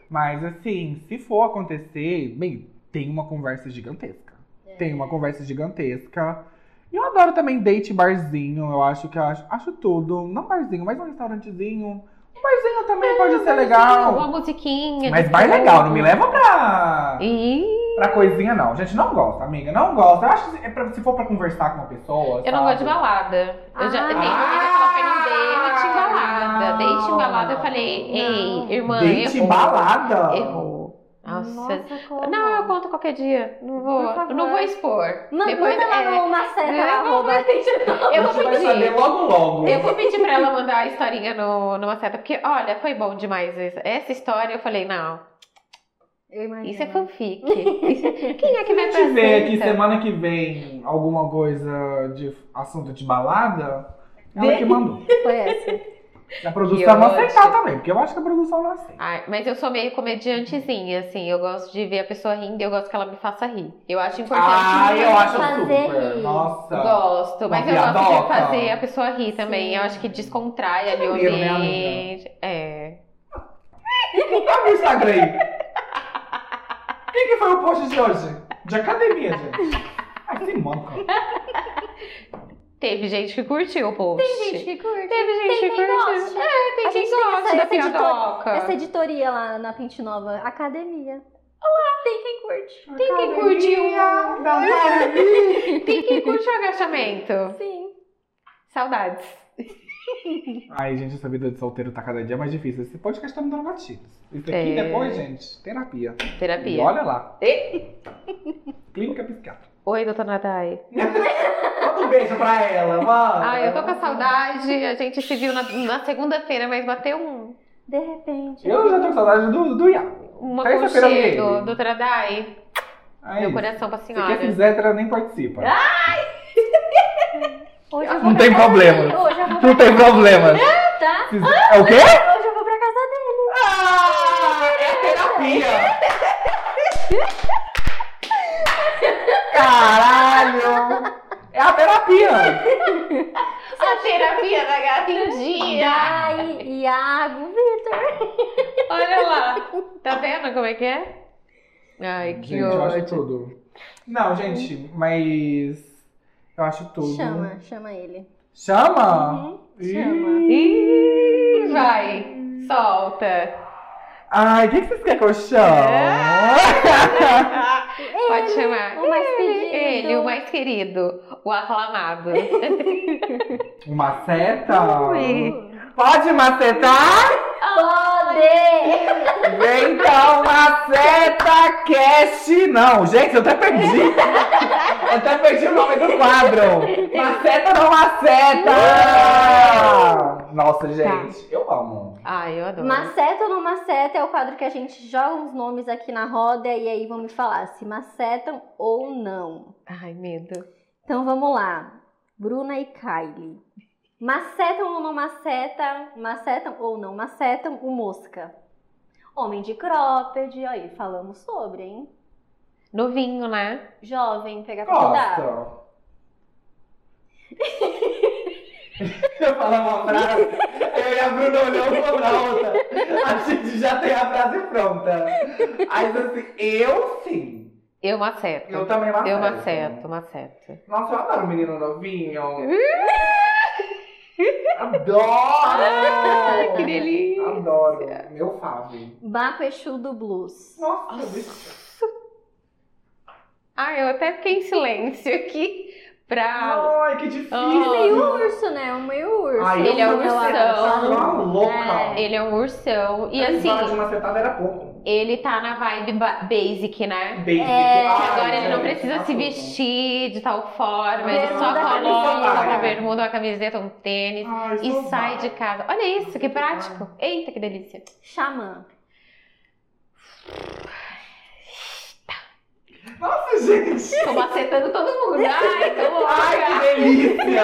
Mas assim, se for acontecer, bem, tem uma conversa gigantesca. Tem uma conversa gigantesca. E eu adoro também date barzinho. Eu acho que eu acho, acho tudo. Não barzinho, mas um restaurantezinho. Um barzinho também pode ser Uma legal. musiquinha. Mas de bar legal, não me leva pra. Ih, Pra coisinha, não. Gente, não gosta, amiga. Não gosta. Eu acho que é pra- se for pra conversar com uma pessoa. eu não gosto de balada. Eu já Ah. tem uma amiga que ela date em balada. Date em balada, eu falei, Não. ei, irmã, Date errou. balada. Errou. Nossa. como? Não, eu conto qualquer dia. Não vou, não vou expor. Ma- Depois, Manda lá é, no vou- arroba. eu vou gente vai saber pedir. logo logo. Eu vou pedir pra ela mandar a historinha no, numa seta, porque, olha, foi bom demais essa, essa história. Eu falei, não, Eu imagino. isso é fanfic. Quem é que vai Se pra tiver aqui semana que vem alguma coisa de assunto de balada, ela que mandou. Foi essa. A produção não aceitar também, porque eu acho que a produção não aceita. Ai, mas eu sou meio comediantezinha, assim. Eu gosto de ver a pessoa rindo e eu gosto que ela me faça rir. Eu acho importante. Ah, eu acho Fazer super. rir. Nossa. Gosto, mas eu gosto de piadoca. fazer a pessoa rir também. Sim. Eu acho que descontrai ali o Maneiro, né, ambiente. É. Olha o Instagram aí. Quem que foi o post de hoje? De academia, gente. Ai, se manca. Teve gente que curtiu o post. Tem gente que curte. Teve gente Tem que curtiu. goste. É, tem A quem gente tem gosta essa- da essa editor- piadoca. Essa editoria lá na Pente Nova, academia. Olá, tem quem curte. Tem quem curtiu. Tem quem curte o agachamento. Sim. Saudades. Ai, gente, essa vida de solteiro tá cada dia mais difícil. Esse podcast tá me dando gatilhos. Isso aqui É. depois, gente, terapia. E Terapia. olha lá. E- Clínica psiquiatra. Oi, doutora Nadai. Manda um beijo pra ela, mano. Ai, eu tô com a saudade. A gente se viu na, na segunda-feira, mas bateu um, De repente. Eu já tô com saudade do, do Iago. um Terça-feira eu vi aconchego. ele. Doutora Dai, Aí, meu coração pra Se senhora. quem fizer, ela nem participa. Hoje eu vou Não pra tem casa problema. dele. Hoje eu vou pra Não tem problema. tá? É o quê? Hoje eu vou pra casa dele. Ah, é terapia. Caralho. É a terapia. A terapia da gata em dia. Dai, Iago, Vitor. Olha lá. Tá vendo como é que é? Ai, que Gente, eu acho ódio. tudo. Não, gente, mas... Eu acho tudo. Chama, chama ele. Chama? Uhum, chama. Ih, vai. Solta. Ai, o que, que vocês querem que eu chame? Pode chamar. o mais ele, ele, o mais querido, o aclamado. Uma seta? Ui. Pode macetar? Pode! Vem então, maceta cast. Não, gente, eu até perdi. Eu até perdi o nome do quadro. Maceta não maceta. Nossa, gente, eu amo. Ai, eu adoro. Maceta ou não maceta é o quadro que a gente joga uns nomes aqui na roda e aí vão me falar se macetam ou não. Ai, medo. Então vamos lá. Bruna e Kylie. Macetam ou não macetam? Macetam ou não macetam o mosca? Homem de cropped, aí falamos sobre, hein? Novinho, né? Jovem, pega pra cuidar. Gosta. Eu falar uma frase, eu e a Bruna olhou uma pra outra. A gente já tem a frase pronta. Aí assim, eu sim. Eu maceto. Eu também maceto. Eu maceto, maceto. Nossa, eu adoro menino novinho. Adoro! que delícia. Adoro. Meu fave. Baco Exu do Blues. Nossa. Ai, eu até fiquei em silêncio aqui. pra. Ai, que difícil. Ah. Meio urso, né? Um meio urso. Ai, Ele é um ursão. louca. É. Ele é um ursão. E A risada de assim, uma setada era pouco. Ele tá na vibe ba- basic, né? Basic. É, Ai, Agora ele não precisa se assunto. vestir de tal forma, ele só Bermuda, coloca uma bermuda, uma camiseta, um tênis Ai, e sai de casa. Olha isso, que prático. Eita, que delícia. Xamã. Nossa, gente. Tô macetando todo mundo. Ai, tô louca. Ai, que delícia.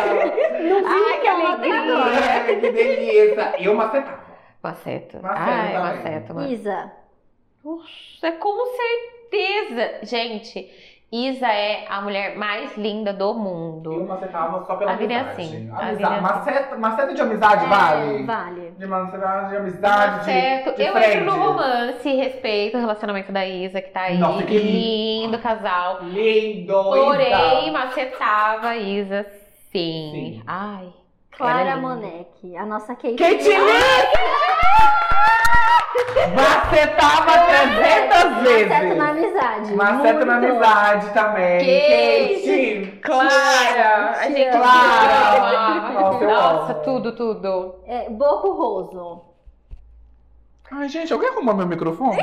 Ai, que alegria. Ai, que delícia. Eu macetava. Maceto. Maceto Ai, também. maceto, mano. Isa. Nossa, com certeza. Gente, Isa é a mulher mais linda do Eu mundo. macetava só pela A vida é amizade. assim, a Amizade. vida é assim. Maceta, maceta de amizade, É, vale? Vale. De maceta de amizade, Certo. de, de Eu friends. entro no romance, respeito o relacionamento da Isa, que tá aí. Nossa, que lindo casal. Lindo, Porém, Isa. macetava a Isa, sim. Sim. Ai. é Clara linda. Monek. A nossa Kate. Kate Macetava 300 vezes. Maceta na amizade. Maceta na amizade também. Kate. Kate. Clara! A gente Clara. Nossa, tudo, tudo. É, Boco Roso. Ai, gente, alguém arrumou meu microfone?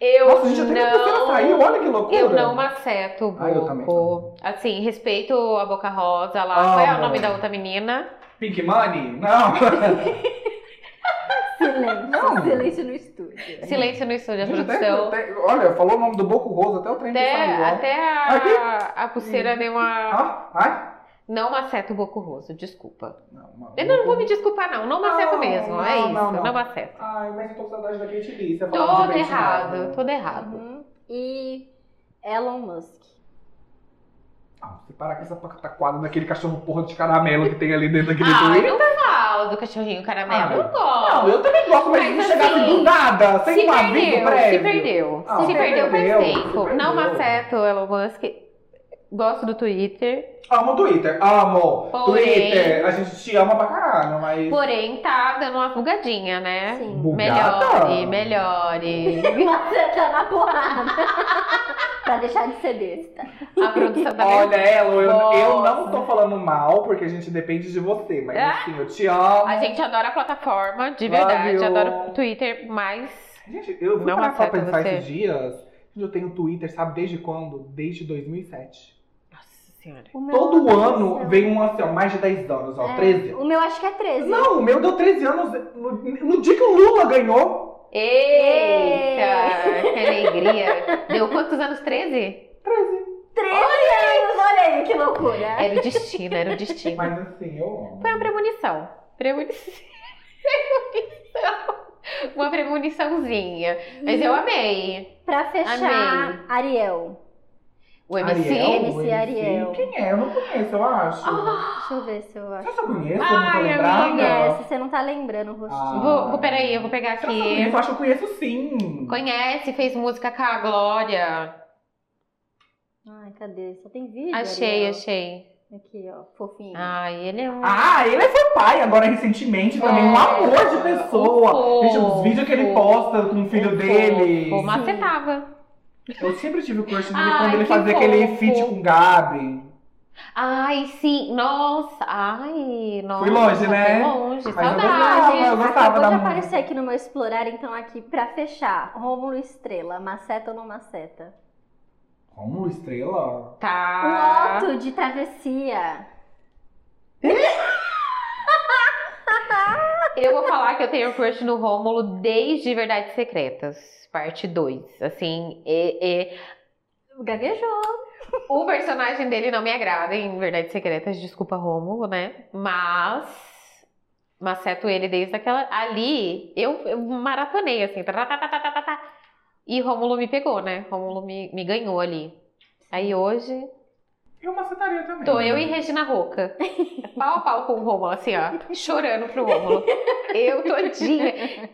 Eu Nossa, gente, não. saiu, olha que loucura. Eu não maceto o Ah, eu também boco. Assim, respeito a Boca Rosa lá. Amo. Qual é o nome da outra menina? Pink Money? Não. Silêncio. Não. Silêncio no estúdio. Silêncio no estúdio, a Gente, até- produção. até- olha, falou o nome do Boco Roso, até o trem Até, saiu. até Aqui? a, a pulseira deu uma. Ah, ai. Não maceto o boco roso, desculpa. Não, não. Eu não vou me desculpar, não. Não maceto mesmo. não, é isso. não, Não, não. maceto. Ai, mas eu tô com saudade da Kate Lee. Todo de errado, todo errado. Uhum. E Elon Musk. Ah, você parar com essa pataquada daquele cachorro porra de caramelo que tem ali dentro daquele Ah, Twitter. eu não falo do cachorrinho caramelo. Ah, eu gosto. Não, eu também gosto, mas, Mas chegasse assim, do nada, sem se um perdeu, prévio. se perdeu. Ah, se se perdeu faz perdeu, tempo. se perdeu. Não maceto o Elon Musk. Gosto do Twitter. Amo o Twitter, amo. Porém- Twitter, a gente te ama pra caralho, mas. Porém, tá dando uma bugadinha, né? Sim. Bugada? Melhore, melhore. Maceta na porrada. pra deixar de ser besta. A produção tá Olha, Elo, eu, eu não tô falando mal, porque a gente depende de você, mas Ah. assim, eu te amo. A gente adora a plataforma, de verdade. you. Adora o Twitter, mas. Gente, eu fui Não parar pra pensar você. esses dias. Eu tenho Twitter, sabe desde quando? Desde 2007. Nossa senhora. O meu Todo aconteceu. ano vem um assim, ó, mais de 10 anos, ó, É, 13. O meu acho que é 13. Não, o meu deu 13 anos no, no dia que o Lula ganhou. Eita, que alegria. Deu quantos anos? 13? 13. 13 anos, olha aí que loucura. Era o destino, era o destino. Mas assim, eu amo. Foi uma premonição. Premonição. Premonição. Uma premoniçãozinha. Mas eu amei. Pra fechar, Amei. Ariel. O MC. Ariel? MC O MC? Ariel. Quem é? Eu não conheço, eu acho. Deixa eu ver se eu acho. Será que eu conheço? eu não tô Ai. Conhece, você não tá lembrando o rostinho. Ah. Vou, vou, peraí, eu vou pegar que eu aqui. conheço? Eu acho que eu conheço sim. Conhece, fez música com a Glória. Ai, cadê? Só tem vídeo. Achei, Ariel. achei. Aqui, ó, fofinho. Ai, ele é um. Ah, ele foi pai agora recentemente também. Um É. amor de pessoa. Um Gente, os vídeos que ele posta com o filho Um dele. fofo. Macetava. Eu sempre tive o crush dele Ai, quando ele fazia aquele fofo. feat com o Gabi. Ai, sim. Nossa. Ai, nossa. Fui longe, né? Foi longe. Mas eu Saudade. gostava, eu gostava da música. aparecer aqui no meu Explorar, então aqui, pra fechar. Rômulo Estrela, maceta ou não maceta? Como estrela? Tá. Loto de travessia. Eu vou falar que eu tenho crush no Rômulo desde Verdades Secretas, parte 2. Assim, e, e- Gaguejou. o personagem dele não me agrada em Verdades Secretas, desculpa, Rômulo, né? Mas maceto ele desde aquela. Ali, eu, eu maratonei, assim. Tá, tá, tá, tá, tá, tá, tá. E Rômulo me pegou, né? Rômulo me, me ganhou ali. Aí hoje, Eu macetaria também. tô eu e Regina Roca. Pau a pau com o Rômulo, assim, ó. Chorando pro Rômulo. Eu todinha.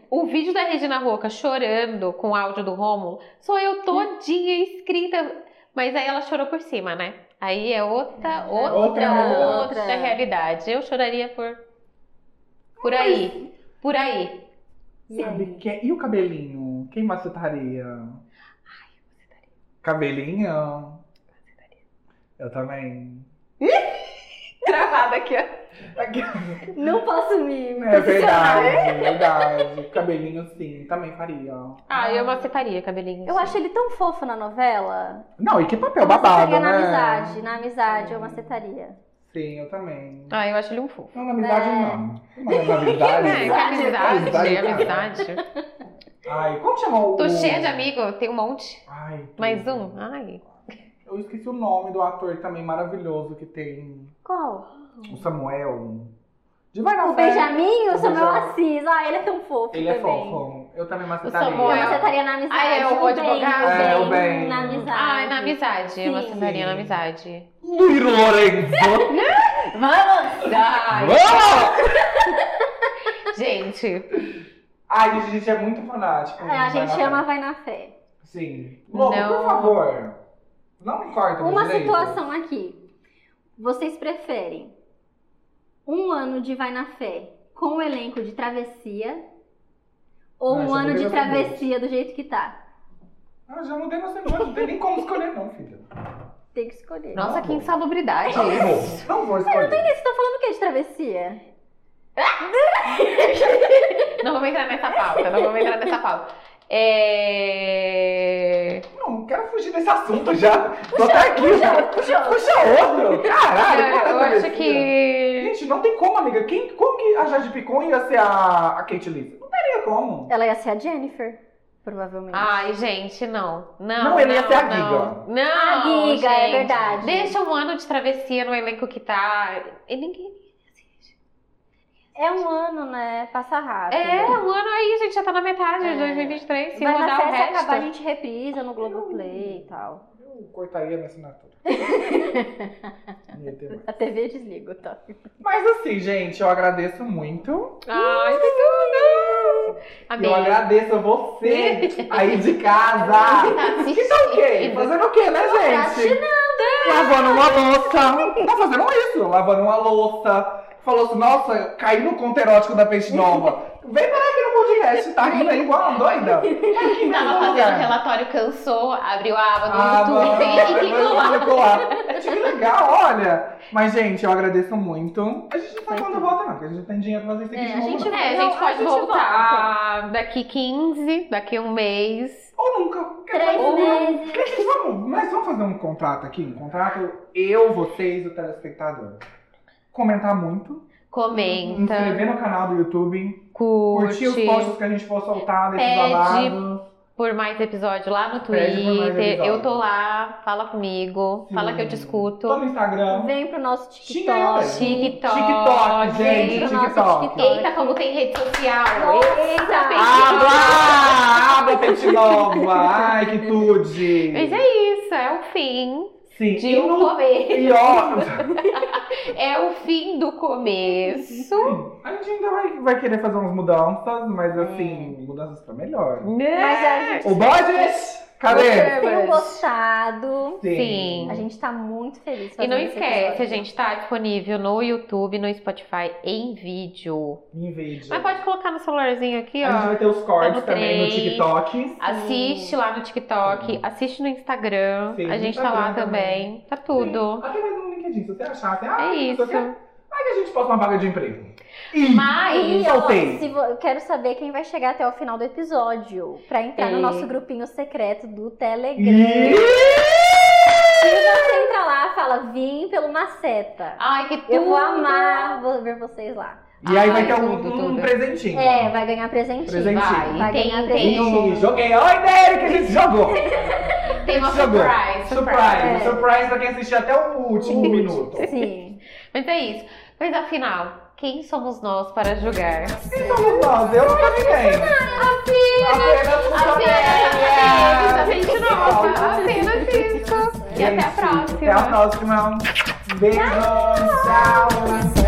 O vídeo da Regina Roca chorando com o áudio do Rômulo, sou eu todinha escrita. Mas aí ela chorou por cima, né? Aí é outra, outra, Outra outra, realidade. realidade. Eu choraria por. Por aí. Por aí. E Sabe aí? quem- E o cabelinho? Quem macetaria? Ai, eu macetaria. Cabelinho? Eu também. Travada aqui, ó. Aqui. Não posso me É verdade, verdade. Cabelinho sim, também faria. Ah, eu macetaria cabelinho. Eu acho ele tão fofo na novela. Não, e que papel eu babado, né? na amizade. Na amizade eu macetaria. Sim, eu também. Ah, eu acho ele um fofo. Não, na amizade É. não. Não, na amizade. É, que amizade, cara. amizade. Ai, como chama o... Tô cheia de amigo, tem um monte. Ai, tudo. Mais um? Ai. Eu esqueci o nome do ator também maravilhoso que tem. Qual? O Samuel. De Vai O. Benjamin ou o O Samuel Benjamin. Assis? Ah, ele é tão fofo Ele é também. fofo. Eu também macetaria. Samuel. Eu macetaria na amizade. Ah, é, o bem, advogado? o É, o bem. Na amizade. Ai, na amizade. Eu Sim. macetaria na amizade. Luiz Lourenço. Vamos! Ai, Vamos! gente. Ai, a gente é muito fanático. É, a gente ama. Vai na Fé. Sim. Não. por favor. Não me corta Uma direito. situação aqui. Vocês preferem um ano de Vai na Fé com o elenco de travessia ou Ah, um ano de travessia do jeito que tá? Ah, já mudei na semana. Não tem nem como escolher, não, filha. Tem que escolher. Nossa, Não que vou. insalubridade. Não vou. Não vou escolher. Vocês estão falando o que de travessia? Não vamos entrar nessa pauta, não vamos entrar nessa pauta. É... Não, não quero fugir desse assunto já. Tô até aqui puxa outro. Puxa outro. Caralho. Eu, quanta eu acho que... Gente, não tem como, amiga. Quem, como que a Jade Picon ia ser a, a Kate Lee? Não teria como. Ela ia ser a Jennifer, provavelmente. Ai, gente, não. Não, Não, ele ia ser a não. Giga. Não, A Giga, é gente. verdade. Deixa um ano de travessia no elenco que tá. E ninguém. É um ano, né? Passa rápido. É, um ano aí, gente, já tá na metade É. de 2023. Se Vai na rodar o resto. acabar, a gente reprisa no Globoplay e tal. Eu cortaria minha assinatura. Não. A TV desliga, tá? Mas assim, gente, eu agradeço muito. Ai, que tudo! Amei. Eu agradeço a você aí de casa. Tá Que tá o quê? Fazendo o quê, né, gente? Lavando uma louça. Tá fazendo isso, lavando uma louça. Falou assim, nossa, caí no conto erótico da Peixe Nova. Vem parar aqui no podcast, tá rindo aí igual uma doida? Tá aqui em Tava fazendo lugar. relatório, cansou, abriu a aba do Ah, YouTube e clicou lá. clicou lá. Gente, que legal, olha. Mas, gente, eu agradeço muito. A gente não sabe quando volta, não, porque a gente tem dinheiro pra fazer isso aqui É, de a novo, gente não. É, a gente a pode gente voltar daqui 15, daqui um mês. Ou nunca. Três Ou- meses. Vamos, mas vamos fazer um contrato aqui? Um contrato, eu, vocês, o telespectador. Comentar muito. Comenta, Inscrever no canal do YouTube. curte, Curtir os posts que a gente for soltar desses Pede babados. por mais episódio lá no Twitter. Eu tô lá, fala comigo, fala que eu te Tô escuto. no Instagram. Vem pro nosso TikTok. TikTok. TikTok, gente. TikTok. TikTok. Eita, como tem rede social! Nossa. Eita, tem Habla! Habla, Peixe Nova! Ai, que tude! Mas é isso, é o fim Sim, de um no... começo. E ó, É o fim do começo. a gente ainda vai, vai querer fazer umas mudanças, mas assim, mudanças pra melhor. Mas Né? a gente O Bodes, cadê? Vocês tenham gostado. Sim. A gente tá muito feliz E não esquece, a gente tá disponível no YouTube, no Spotify, em vídeo. Em vídeo. Mas pode colocar no celularzinho aqui, A gente ó. vai ter os cortes Tá no também no. TikTok. Assiste lá no TikTok, assiste no Instagram. Sim, a gente tá lá Instagram também. Tá tudo. Sim, Até mesmo no LinkedIn, se você achar assim, ah, É isso. Que a gente posta uma vaga de emprego. E Mas. Ó, se vo- eu quero saber quem vai chegar até o final do episódio pra entrar no É. nosso grupinho secreto do Telegram. E... Se você entrar lá, fala, vim pelo Maceta. Ai, que tudo. Eu vou amar vou ver vocês lá. E aí vai Ai, ter um, tudo, um tudo. presentinho. É, vai ganhar presentinho. Presentinho. Vai, Vai tem, ganhar tem, Ih, um, joguei. Oi, Derek, a gente jogou. tem uma Jogou. surprise. Surprise. É. Surprise pra quem assistiu até o último minuto. Sim. Mas é isso. Mas afinal, quem somos nós para julgar? Quem somos nós? Eu nunca ninguém. Apenas Apenas Apenas a gente nova. Apenas isso. E até a próxima. Até a próxima. Beijo. Tchau.